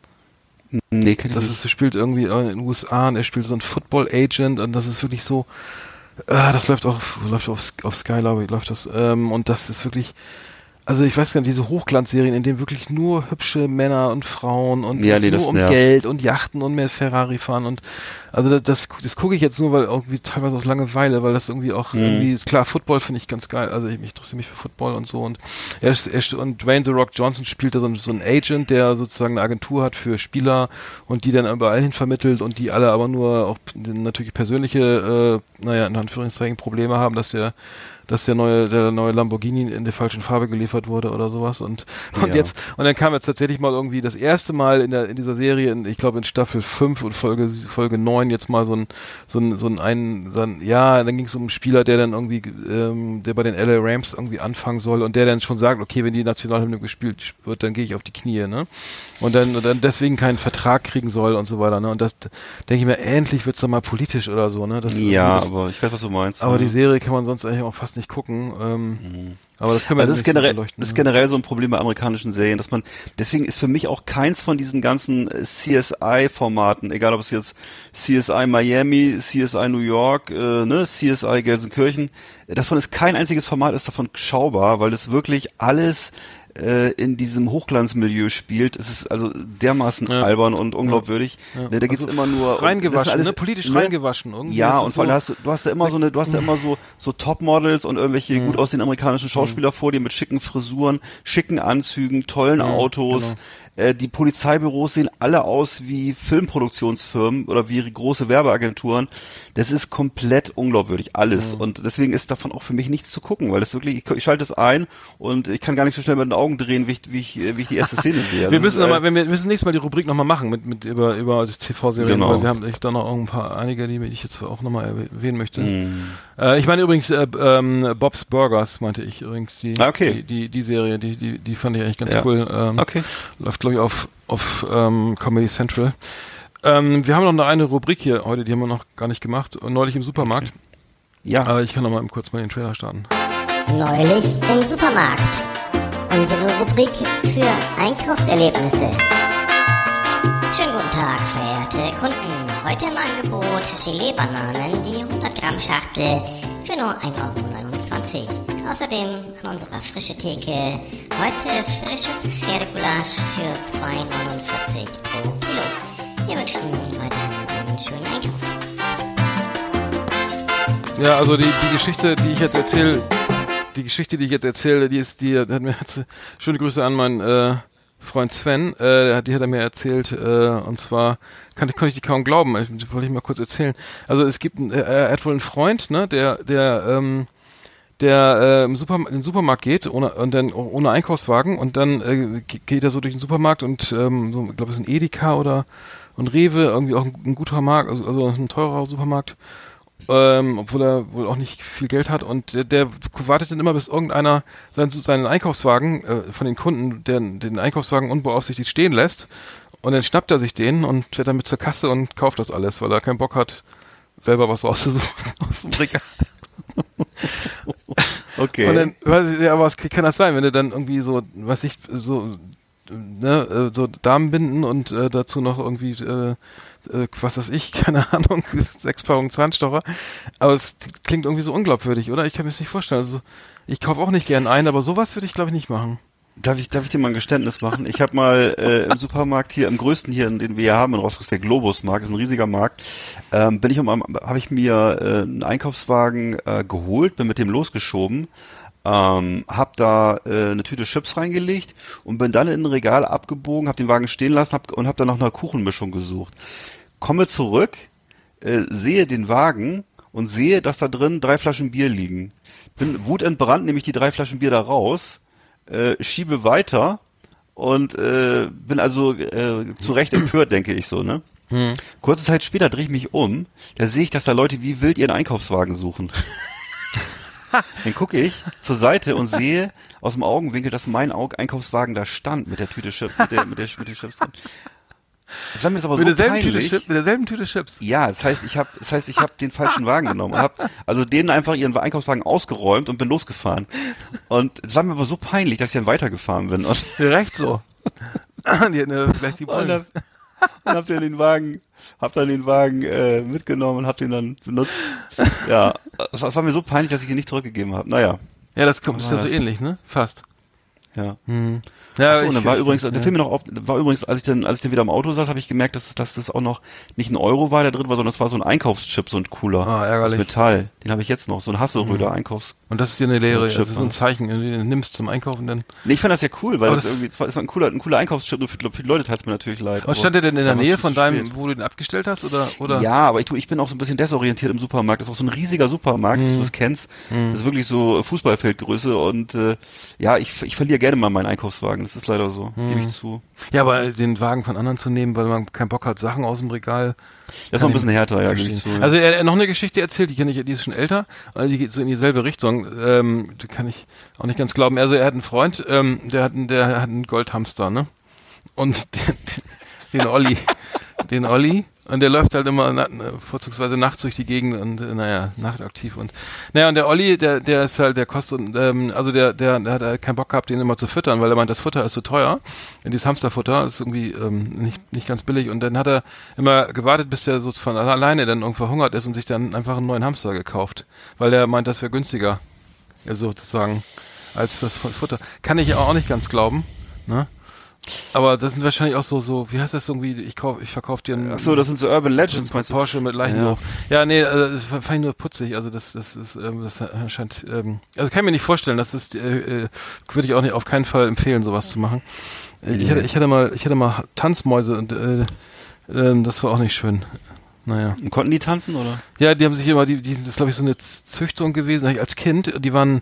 nee, kenn ich Das nicht. ist, spielt irgendwie in den USA und er spielt so ein Football Agent und das ist wirklich so, ah, das läuft auch, läuft auf, auf Sky, glaube ich, läuft das, ähm, und das ist wirklich, also ich weiß gar nicht, diese Hochglanzserien, in denen wirklich nur hübsche Männer und Frauen und Ja, nee, nur um nervt. Geld und Yachten und mehr Ferrari fahren und also das, das, das gucke ich jetzt nur, weil irgendwie teilweise aus Langeweile, weil das irgendwie auch Mhm. irgendwie, klar, Football finde ich ganz geil, also ich, ich interessiere mich für Football und so und er, er, und Dwayne The Rock Johnson spielt da so, ein- so ein Agent, der sozusagen eine Agentur hat für Spieler und die dann überall hin vermittelt und die alle aber nur auch natürlich persönliche, äh, naja, in Anführungszeichen Probleme haben, dass der dass der neue, der neue Lamborghini in der falschen Farbe geliefert wurde oder sowas und, und Ja. jetzt, und dann kam jetzt tatsächlich mal irgendwie das erste Mal in der, in dieser Serie, in, ich glaube in Staffel 5 und Folge, Folge 9 jetzt mal so ein, so ein, so ein, ein, so ein ja, dann ging es um einen Spieler, der dann irgendwie, ähm, der bei den LA Rams irgendwie anfangen soll und der dann schon sagt, okay, wenn die Nationalhymne gespielt wird, dann gehe ich auf die Knie, ne? Und dann, und dann deswegen keinen Vertrag kriegen soll und so weiter, ne? Und das denke ich mir, endlich wird's doch mal politisch oder so, ne? Das, Ja, das, aber ich weiß, was du meinst. aber ja. die Serie kann man sonst eigentlich auch fast nicht gucken. Ähm, Aber das können wir Also das ist nicht generell, beleuchten, das ist ne? generell so ein Problem bei amerikanischen Serien, dass man, deswegen ist für mich auch keins von diesen ganzen äh, CSI-Formaten, egal ob es jetzt CSI Miami, CSI New York, äh, ne, CSI Gelsenkirchen, äh, davon ist kein einziges Format ist davon schaubar, weil es wirklich alles äh, in diesem Hochglanzmilieu spielt. Es ist also dermaßen Ja. albern und unglaubwürdig. Ja. Ne, da geht's Also immer nur reingewaschen, alles, ne? Politisch reingewaschen irgendwie. Ja, und vor allem so- hast du, du hast da immer so eine, du hast da immer so so Topmodels und irgendwelche Mhm. gut aussehenden amerikanischen Schauspieler vor dir mit schicken Frisuren, schicken Anzügen, tollen Autos. genau. Äh, die Polizeibüros sehen alle aus wie Filmproduktionsfirmen oder wie große Werbeagenturen. Das ist komplett unglaubwürdig, alles. Mhm. Und deswegen ist davon auch für mich nichts zu gucken, weil das wirklich, ich, ich schalte es ein und ich kann gar nicht so schnell mit den Augen drehen, wie ich, wie ich, wie ich die erste Szene sehe. Also wir müssen ist, aber, äh, wenn wir müssen nächstes Mal die Rubrik nochmal machen mit, mit über über das TV-Serien, Genau. weil wir haben da noch ein paar einige, die ich jetzt auch nochmal erwähnen möchte. Mhm. Äh, ich meine übrigens äh, ähm, Bob's Burgers meinte ich übrigens die Ah, okay. die, die die Serie, die die die fand ich eigentlich ganz Ja. cool. Ähm, Okay. Läuft glaube ich auf auf ähm, Comedy Central. Ähm, wir haben noch eine, eine Rubrik hier heute, die haben wir noch gar nicht gemacht. Neulich im Supermarkt. Ja. Aber ich kann noch mal kurz mal den Trailer starten. Neulich im Supermarkt. Unsere Rubrik für Einkaufserlebnisse. Schönen guten Tag, verehrte Kunden. Heute im Angebot Gelee-Bananen, die 100 Gramm Schachtel für nur 1,29 Euro. Außerdem an unserer frische Theke heute frisches Pferdegulasch für 2,49 pro Kilo. Wir wünschen weiterhin einen schönen Einkauf. Ja, also die, die Geschichte, die ich jetzt erzähle, die Geschichte, die ich jetzt erzähle, die ist, die hat mir jetzt, schöne Grüße an meinen äh, Freund Sven, äh, die hat er mir erzählt, äh, und zwar kann, konnte ich die kaum glauben, ich, wollte ich mal kurz erzählen. Also es gibt, äh, er hat wohl einen Freund, ne, der, der, ähm, der äh, im Superm in den Supermarkt geht ohne, und dann ohne Einkaufswagen und dann äh, ge- geht er so durch den Supermarkt und ähm, so, ich glaube es ist ein Edeka oder und Rewe, irgendwie auch ein, ein guter Markt, also, also ein teurer Supermarkt ähm, obwohl er wohl auch nicht viel Geld hat und der, der wartet dann immer, bis irgendeiner seinen, seinen Einkaufswagen äh, von den Kunden, der den Einkaufswagen unbeaufsichtigt stehen lässt und dann schnappt er sich den und fährt damit zur Kasse und kauft das alles, weil er keinen Bock hat, selber was auszusuchen aus dem Regal. Okay. Und dann, weiß ich, ja, aber was kann das sein, wenn du dann irgendwie so, was ich, so, ne, äh, so Damenbinden und äh, dazu noch irgendwie, äh, äh, was weiß ich, keine Ahnung, sechs Packungen Zahnstocher. Aber es klingt irgendwie so unglaubwürdig, oder? Ich kann mir das nicht vorstellen. Also, ich kaufe auch nicht gern ein, aber sowas würde ich, glaube ich, nicht machen. Darf ich, darf ich dir mal ein Geständnis machen? Ich habe mal äh, im Supermarkt hier, im größten hier, den wir hier haben in Rostock, der Globus-Markt, ist ein riesiger Markt, ähm, bin ich um, habe ich mir äh, einen Einkaufswagen äh, geholt, bin mit dem losgeschoben, ähm, hab da äh, eine Tüte Chips reingelegt und bin dann in ein Regal abgebogen, habe den Wagen stehen lassen hab, und habe dann nach einer Kuchenmischung gesucht. Komme zurück, äh, sehe den Wagen und sehe, dass da drin drei Flaschen Bier liegen. Bin wutentbrannt, nehme ich die drei Flaschen Bier da raus, äh, schiebe weiter und äh, bin also äh, zu Recht empört, denke ich so, ne? Kurze Zeit später drehe ich mich um, da sehe ich, dass da Leute wie wild ihren Einkaufswagen suchen. Dann gucke ich zur Seite und sehe aus dem Augenwinkel, dass mein Einkaufswagen da stand mit der Tüte Chips, mit der, mit der, mit den Chips drin. Das war mir jetzt aber mit, so derselben Tüte peinlich. Chips, mit derselben Tüte Chips. Ja, das heißt, ich habe, das heißt, ich habe den falschen Wagen genommen, habe also denen einfach ihren Einkaufswagen ausgeräumt und bin losgefahren. Und es war mir aber so peinlich, dass ich dann weitergefahren bin und, Recht so. die hätten vielleicht die und Bullen. hab, und hab dann den Wagen, hab dann den Wagen äh, mitgenommen und hab den dann benutzt. Ja, es war, mir so peinlich, dass ich ihn nicht zurückgegeben habe. Naja, Ja, das kommt, ist ja so das? ähnlich, ne? Fast. Ja. Hm. Ja, Ach so, und dann war übrigens, der ja. Film noch war übrigens, als ich dann, als ich dann wieder im Auto saß, habe ich gemerkt, dass, dass das auch noch nicht ein Euro war, der drin war, sondern das war so ein Einkaufschip, so ein cooler. Ah, ärgerlich. Metall. Den habe ich jetzt noch, so ein Hasseröder Einkaufs. Und das ist dir eine Lehre, Chip, das ist so ein. Zeichen, wenn du den nimmst zum Einkaufen, dann. Nee, ich fand das ja cool, weil das, das- irgendwie, es war, ein cooler, ein cooler Einkaufschip, nur für, für die Leute tat es mir natürlich leid. Und stand der denn in der Nähe von deinem, spät. wo du den abgestellt hast, oder, oder? Ja, aber ich, ich bin auch so ein bisschen desorientiert im Supermarkt. Das ist auch so ein riesiger Supermarkt, Mhm. wie du es kennst. Das ist wirklich so Fußballfeldgröße und äh, ja, ich, ich verliere gerne mal meinen Einkaufswagen. Das ist leider so, Mhm. gebe ich zu. Ja, aber den Wagen von anderen zu nehmen, weil man keinen Bock hat, Sachen aus dem Regal. Das ist noch ein bisschen härter, ja, gebe ich zu. ja. Also er hat noch eine Geschichte erzählt, die kenne ich, die ist schon älter, also die geht so in dieselbe Richtung. Ähm, die kann ich auch nicht ganz glauben. Also er hat einen Freund, ähm, der hat einen, der hat einen Goldhamster, ne? Und den, den Olli, den Olli. Und der läuft halt immer na, na, vorzugsweise nachts durch die Gegend und äh, naja, nachtaktiv und naja, und der Olli, der, der ist halt, der kostet, ähm, also der, der, der hat halt keinen Bock gehabt, den immer zu füttern, weil er meint, das Futter ist zu teuer. Dieses Hamsterfutter ist irgendwie ähm, nicht, nicht ganz billig. Und dann hat er immer gewartet, bis der so von alleine dann irgendwo verhungert ist und sich dann einfach einen neuen Hamster gekauft. Weil der meint, das wäre günstiger. Sozusagen, als das Futter. Kann ich auch nicht ganz glauben. Ne? Aber das sind wahrscheinlich auch so, so, wie heißt das irgendwie, ich kauf, ich verkaufe dir einen Ach so, das sind so Urban Legends, meinst du? Porsche mit Leichenloch. Ja, nee, also das fand ich nur putzig. Also das, das ist, ähm, das scheint, ähm, also kann ich mir nicht vorstellen, das ist, äh, äh, würde ich auch nicht auf keinen Fall empfehlen, sowas zu machen. Äh, Ich hatte, ich hatte mal, ich hatte mal Tanzmäuse und äh, ähm, das war auch nicht schön. Naja. Und Konnten die tanzen, oder? Ja, die haben sich immer, die, die sind, das ist, glaube ich, so eine Züchtung gewesen, als Kind, die waren,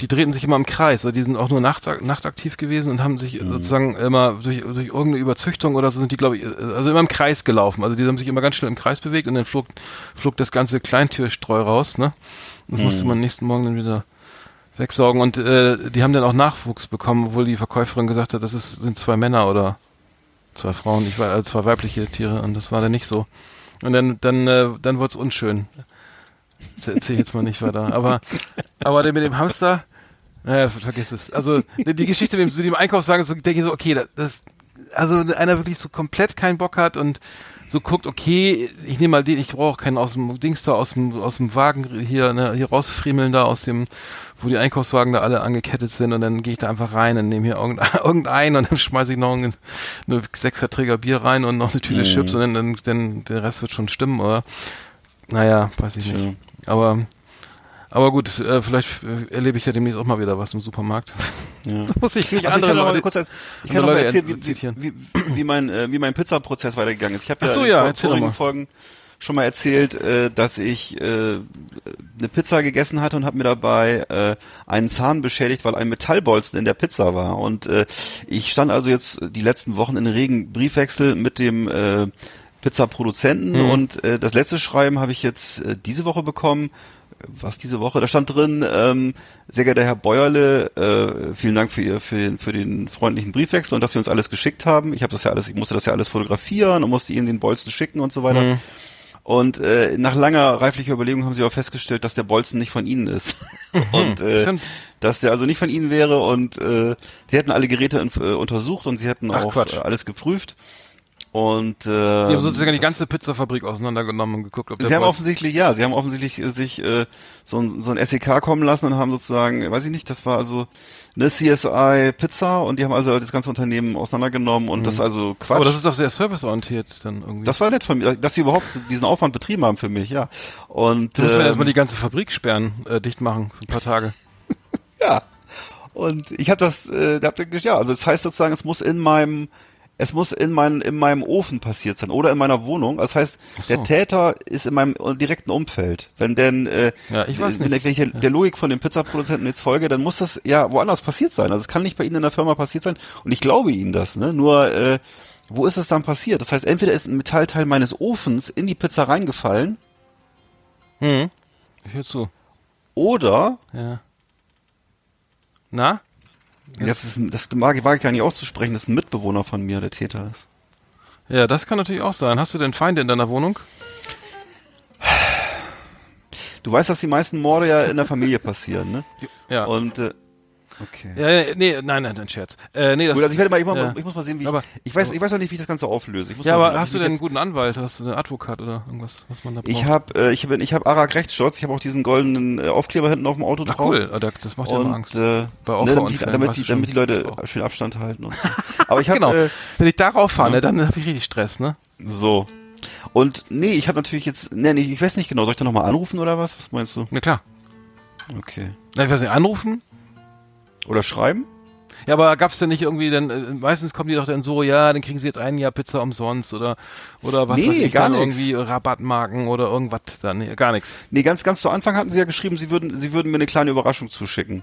die drehten sich immer im Kreis, also die sind auch nur nachts, nachtaktiv gewesen und haben sich sozusagen immer durch, durch irgendeine Überzüchtung oder so sind die, glaube ich, also immer im Kreis gelaufen. Also die haben sich immer ganz schnell im Kreis bewegt und dann flog, flog das ganze Kleintierstreu raus, ne? Das musste man nächsten Morgen dann wieder wegsaugen und äh, die haben dann auch Nachwuchs bekommen, obwohl die Verkäuferin gesagt hat, das ist, sind zwei Männer oder zwei Frauen, ich war also zwei weibliche Tiere und das war dann nicht so. Und dann, dann, äh, dann wurde es unschön. Das erzähle ich jetzt mal nicht weiter. Aber, aber der mit dem Hamster, naja, ver- vergiss es. Also die, Geschichte mit dem, Einkaufswagen, so denke ich so, okay, das, also einer wirklich so komplett keinen Bock hat und so guckt, okay, ich nehme mal den, ich brauche keinen aus dem Dings da, aus dem, aus dem Wagen hier, ne, hier rausfriemeln da aus dem, wo die Einkaufswagen da alle angekettet sind und dann gehe ich da einfach rein und nehme hier irgendein, irgendeinen und dann schmeiße ich noch einen, eine Sechserträger Bier rein und noch eine Tüte Chips und dann, dann, dann der Rest wird schon stimmen, oder? Naja, weiß ich nicht. Aber, aber gut, äh, vielleicht äh, erlebe ich ja demnächst auch mal wieder was im Supermarkt. Ja. da muss ich nicht Also andere ich kann noch mal Leute. kurz ich kann noch mal erzählen, wie, wie, wie, mein äh, wie mein Pizzaprozess weitergegangen ist. Ich habe ja so, in ja, vor- erzähl doch vorigen. Folgen schon mal erzählt, äh, dass ich äh, eine Pizza gegessen hatte und habe mir dabei äh, einen Zahn beschädigt, weil ein Metallbolzen in der Pizza war. Und äh, ich stand also jetzt die letzten Wochen in regen Briefwechsel mit dem äh, Pizzaproduzenten Mhm. und äh, das letzte Schreiben habe ich jetzt äh, diese Woche bekommen. Was diese Woche? Da stand drin, ähm, sehr geehrter Herr Bäuerle, äh, vielen Dank für, ihr, für, für den freundlichen Briefwechsel und dass Sie uns alles geschickt haben. Ich habe das ja alles, ich musste das ja alles fotografieren und musste Ihnen den Bolzen schicken und so weiter. Mhm. Und äh, nach langer reiflicher Überlegung haben sie auch festgestellt, dass der Bolzen nicht von ihnen ist. und äh, Stimmt. dass der also nicht von ihnen wäre und äh, sie hätten alle Geräte in, äh, untersucht und sie hätten Ach, auch äh, alles geprüft. Und äh, Die haben sozusagen die ganze Pizzafabrik auseinandergenommen und geguckt, ob Sie haben offensichtlich, ja, sie haben offensichtlich äh, sich äh, so, ein, so ein SEK kommen lassen und haben sozusagen, weiß ich nicht, das war also eine CSI Pizza und die haben also das ganze Unternehmen auseinandergenommen und das ist also Quatsch. Mhm. Aber das ist doch sehr serviceorientiert dann irgendwie. das war nett von mir, dass sie überhaupt diesen Aufwand betrieben haben für mich, ja. Und müssen wir ähm, erstmal die ganze Fabrik sperren, äh, dicht machen für ein paar Tage. Ja. Und ich habe das, äh, da habt ihr, ja, also das heißt sozusagen, es muss in meinem, es muss in, mein, in meinem Ofen passiert sein oder in meiner Wohnung. Das heißt, so. der Täter ist in meinem direkten Umfeld. Wenn denn, äh, Ja, ich weiß wenn, nicht. wenn ich der Logik von den Pizzaproduzenten jetzt folge, dann muss das ja woanders passiert sein. Also es kann nicht bei Ihnen in der Firma passiert sein. Und ich glaube Ihnen das, ne? Nur, äh, wo ist es dann passiert? Das heißt, entweder ist ein Metallteil meines Ofens in die Pizza reingefallen Hm. Ich höre zu. oder Ja. Na? Das ist ein, das mag, wage ich gar nicht auszusprechen, das ist ein Mitbewohner von mir, der Täter ist. Ja, das kann natürlich auch sein. Hast du denn Feinde in deiner Wohnung? Du weißt, dass die meisten Morde ja in der Familie passieren, ne? Ja. Und äh, Okay. Ja, ja, nee, nein, nein, ein Scherz. Äh, nee, das, Gut, also ich, werde mal, ich, ja. ich muss mal sehen, wie ich, Aber- ich weiß, ich weiß noch nicht, wie ich das Ganze auflöse. Ja, aber sehen, hast du denn einen guten Anwalt? Hast du einen Advokat oder irgendwas, was man da braucht? Ich habe äh, ich habe ich habe Arak Rechtsschutz, ich habe auch diesen goldenen äh, Aufkleber hinten auf dem Auto Ach drauf. cool, Ah, da- das macht ja immer Angst. äh, Bei ne, damit, damit, die, damit die Leute schön Abstand halten. Und so. Aber ich habe genau. äh, Wenn ich darauf fahre, ne, dann habe ich richtig Stress, ne? so. Und nee, ich habe natürlich jetzt, nee, nee, ich weiß nicht genau, soll ich da nochmal anrufen oder was? Was meinst du? Na klar. Okay. Na, ich weiß nicht, anrufen? Oder schreiben? Ja, aber gab's denn nicht irgendwie dann, äh, meistens kommen die doch dann so, ja, dann kriegen sie jetzt ein Jahr Pizza umsonst oder, oder was Nee, weiß ich, gar dann nix. irgendwie Rabattmarken oder irgendwas dann, nee, gar nichts. Nee, ganz, ganz zu Anfang hatten sie ja geschrieben, sie würden, sie würden mir eine kleine Überraschung zuschicken.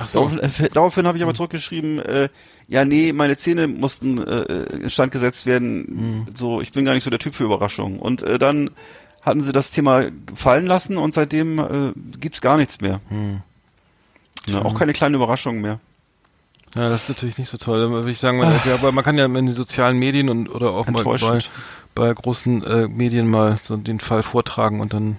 Ach so. Daraufhin, äh, daraufhin habe ich aber zurückgeschrieben, äh, ja, nee, meine Zähne mussten äh, instand gesetzt werden. So, ich bin gar nicht so der Typ für Überraschungen. Und äh, dann hatten sie das Thema fallen lassen und seitdem äh, gibt's gar nichts mehr. Ne, auch keine kleinen Überraschungen mehr. Ja, das ist natürlich nicht so toll. Würde ich sagen, man, ja, aber man kann ja in den sozialen Medien und oder auch mal bei, bei großen äh, Medien mal so den Fall vortragen und dann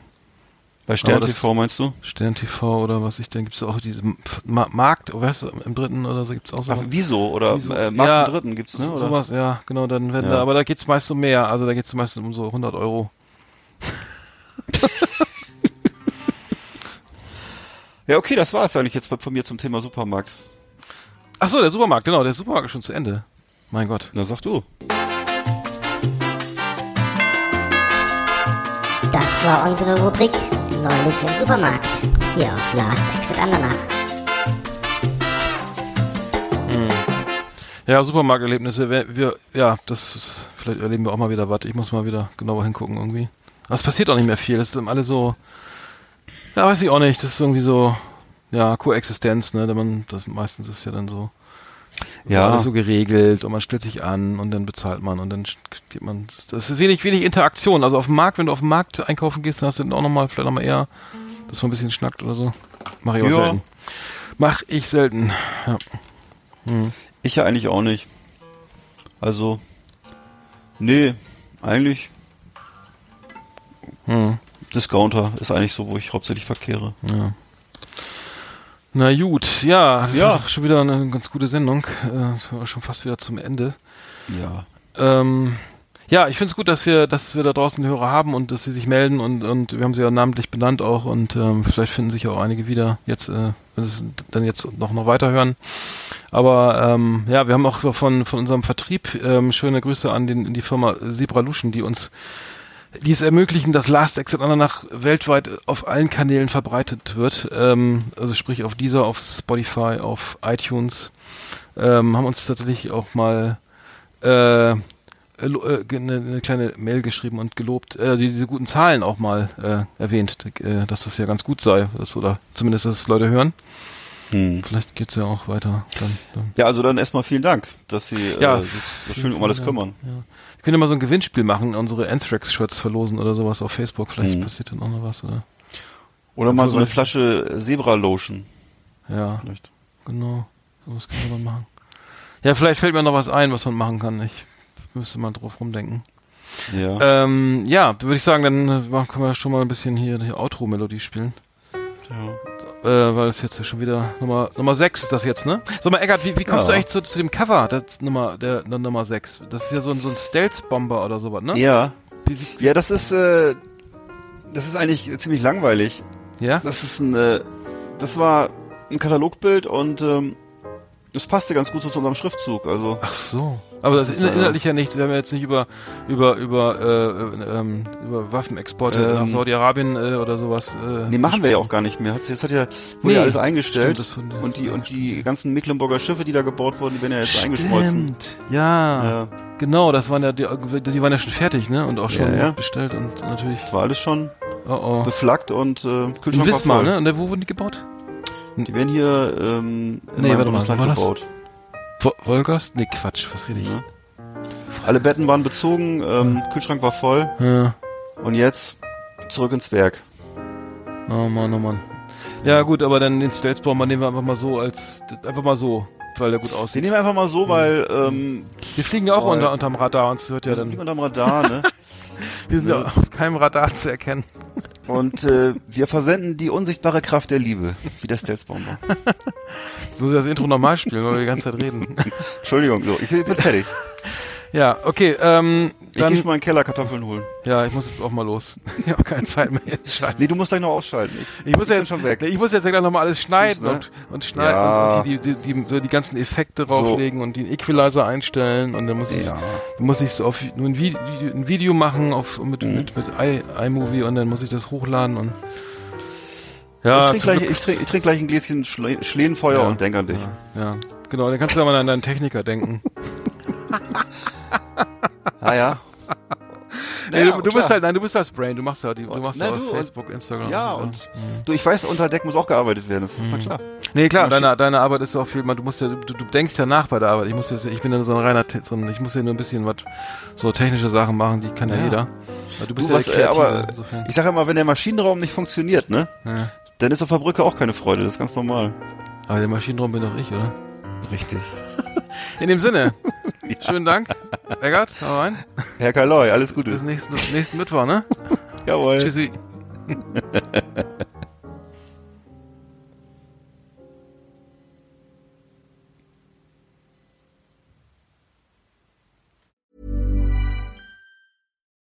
Bei Stern das- TV meinst du? Stern TV oder was ich, dann gibt's auch diese Ma Markt, weißt du, im dritten oder so gibt's auch so. Ach, wieso? Oder Wieso? äh, Markt Ja, im Dritten gibt's, ne? so, Oder? sowas, ja, genau, dann werden Ja. da, aber da geht's meist um mehr, also da geht's meist um so 100 Euro. Ja, okay, das war es eigentlich jetzt von mir zum Thema Supermarkt. Ach so, der Supermarkt, genau, der Supermarkt ist schon zu Ende. Mein Gott. Na, sag du. Das war unsere Rubrik Neulich im Supermarkt. Hier auf Last Exit Andernach. Ja, Supermarkterlebnisse, wir, wir, ja, das ist, vielleicht erleben wir auch mal wieder was. Ich muss mal wieder genauer hingucken irgendwie. Aber es passiert auch nicht mehr viel. Das ist dann alle so, ja, weiß ich auch nicht. Das ist irgendwie so, ja, Koexistenz, ne? Da man, das meistens ist ja dann so, Ja. alles so geregelt und man stellt sich an und dann bezahlt man und dann geht man. Das ist wenig, wenig Interaktion. Also auf dem Markt, wenn du auf dem Markt einkaufen gehst, dann hast du dann auch nochmal, vielleicht nochmal eher, dass man ein bisschen schnackt oder so. Mach ich auch Ja. selten. Mach ich selten. Ja. Ich ja eigentlich auch nicht. Also, nee, eigentlich Hm. Discounter ist eigentlich so, wo ich hauptsächlich verkehre. Ja. Na gut, ja, das Ja. schon wieder eine ganz gute Sendung. Äh, schon fast wieder zum Ende. Ja. Ähm, ja, ich finde es gut, dass wir, dass wir da draußen Hörer haben und dass sie sich melden und, und wir haben sie ja namentlich benannt auch und ähm, vielleicht finden sich auch einige wieder jetzt, äh, wenn sie dann jetzt noch, noch weiterhören. Aber ähm, ja, wir haben auch von, von unserem Vertrieb ähm, schöne Grüße an den, die Firma Zebralution, die uns die es ermöglichen, dass Last Exit Andernach weltweit auf allen Kanälen verbreitet wird. Ähm, also sprich auf dieser, auf Spotify, auf iTunes. Ähm, haben uns tatsächlich auch mal äh, äh, eine, eine kleine Mail geschrieben und gelobt, äh, die, diese guten Zahlen auch mal äh, erwähnt, äh, dass das ja ganz gut sei, dass, oder zumindest, dass es Leute hören. Hm. Vielleicht geht's ja auch weiter. Dann, dann. Ja, also dann erstmal vielen Dank, dass Sie Ja, äh, sich so schön um alles kümmern. Ja. Wir können ja mal so ein Gewinnspiel machen, unsere Anthrax-Shirts verlosen oder sowas auf Facebook. Vielleicht Mhm. passiert dann auch noch was, oder? Oder mal so eine Flasche Zebra-Lotion. Ja, Vielleicht. genau. Sowas können wir mal machen. Ja, vielleicht fällt mir noch was ein, was man machen kann. Ich müsste mal drauf rumdenken. Ja. Ähm, ja, würde ich sagen, dann äh, können wir schon mal ein bisschen hier die Outro-Melodie spielen. ja. Äh, weil das jetzt ja schon wieder Nummer Nummer 6 ist das jetzt, ne? Sag mal, Eckart, wie, wie kommst Ja. du eigentlich zu, zu dem Cover, das Nummer, der, der Nummer 6? Das ist ja so ein, so ein Stealth-Bomber oder sowas, ne? Ja. Wie, wie, Ja, das ist, äh, das ist eigentlich ziemlich langweilig. ja? Das ist ein, äh, das war ein Katalogbild und ähm, das passte ganz gut so zu unserem Schriftzug. Also Ach so. Aber das, Das ist ist, äh, inhaltlich ja nichts. Wir haben ja jetzt nicht über über über äh, ähm, über Waffenexporte Ähm, nach Saudi-Arabien äh, oder sowas. Äh, nee, machen wir ja auch gar nicht mehr. Hat, jetzt hat ja wurde Nee, ja alles eingestellt stimmt, und die und die ganzen Mecklenburger Schiffe, die da gebaut wurden, die werden ja jetzt eingeschmolzen. Stimmt. Ja, Ja, genau. Das waren ja die, die waren ja schon fertig, ne? Und auch schon Ja, ja. bestellt und natürlich. das war alles schon Oh oh. beflaggt und äh, In Kühlschrank war Wismar, ne? Und wo wurden die gebaut? Die werden hier ähm, in Nee, warte mal, war das? gebaut. Wo Wolgast? Nee, Quatsch. Was rede ich? Ja. Alle Betten waren bezogen, ähm, Kühlschrank war voll Ja. und jetzt zurück ins Werk. Oh Mann, oh Mann. Ja gut, aber dann den Stealth-Bomber nehmen wir einfach mal so als einfach mal so, weil der gut Den aussieht. nehmen wir einfach mal so, weil ähm, Wir fliegen ja auch unter, unterm Radar und es hört ja wir dann. nicht unterm Radar, ne? Wir sind ja auf keinem Radar zu erkennen. Und äh, wir versenden die unsichtbare Kraft der Liebe, wie der Stealth-Bomber. So muss ich das Intro nochmal spielen, weil wir die ganze Zeit reden. Entschuldigung, so, ich bin fertig. Ja, okay, ähm, Ich geh dann, mal in den Keller Kartoffeln holen. ja, ich muss jetzt auch mal los. Ich habe keine Zeit mehr. Scheiße. Nee, du musst gleich noch ausschalten. Ich muss ja jetzt schon weg. Ich muss jetzt gleich nochmal alles schneiden ne? und, und schneiden Ja. und die, die, die, die, die ganzen Effekte drauflegen und den Equalizer einstellen und dann muss ich, Ja. dann muss ich auf nur ein, Vi- ein Video machen auf, mit, Mhm. mit, mit iMovie und dann muss ich das hochladen und ja, ich trinke gleich, ich trink, ich trink gleich ein Gläschen Schle Schlehenfeuer Ja. und denk an dich. ja, genau, dann kannst du aber an deinen Techniker denken. Ah ja. Nee, Naja, du, du bist halt, nein, du bist das Brain, du machst ja, die, du machst na, ja du, auf und- Facebook, Instagram. Ja, und du, ich weiß, unter Deck muss auch gearbeitet werden, das ist na klar. Nee, klar, deine, deine Arbeit ist auch viel, man, du musst ja, du, du denkst ja nach bei der Arbeit. Ich muss jetzt, ich bin ja so ein reiner, so ein, ich muss ja nur ein bisschen was, so technische Sachen machen, die kann ja, Ja. jeder. Weil Du bist Du, ja was, der äh, Kreative, aber insofern. ich sage immer, wenn der Maschinenraum nicht funktioniert, ne, Ja. dann ist auf der Brücke auch keine Freude, das ist ganz normal. Aber der Maschinenraum bin doch ich, oder? Richtig. In dem Sinne, schönen Dank, Eggert, hau rein. Herr Kaloi, alles Gute. Bis nächsten, nächsten Mittwoch, ne? Jawohl. Tschüssi.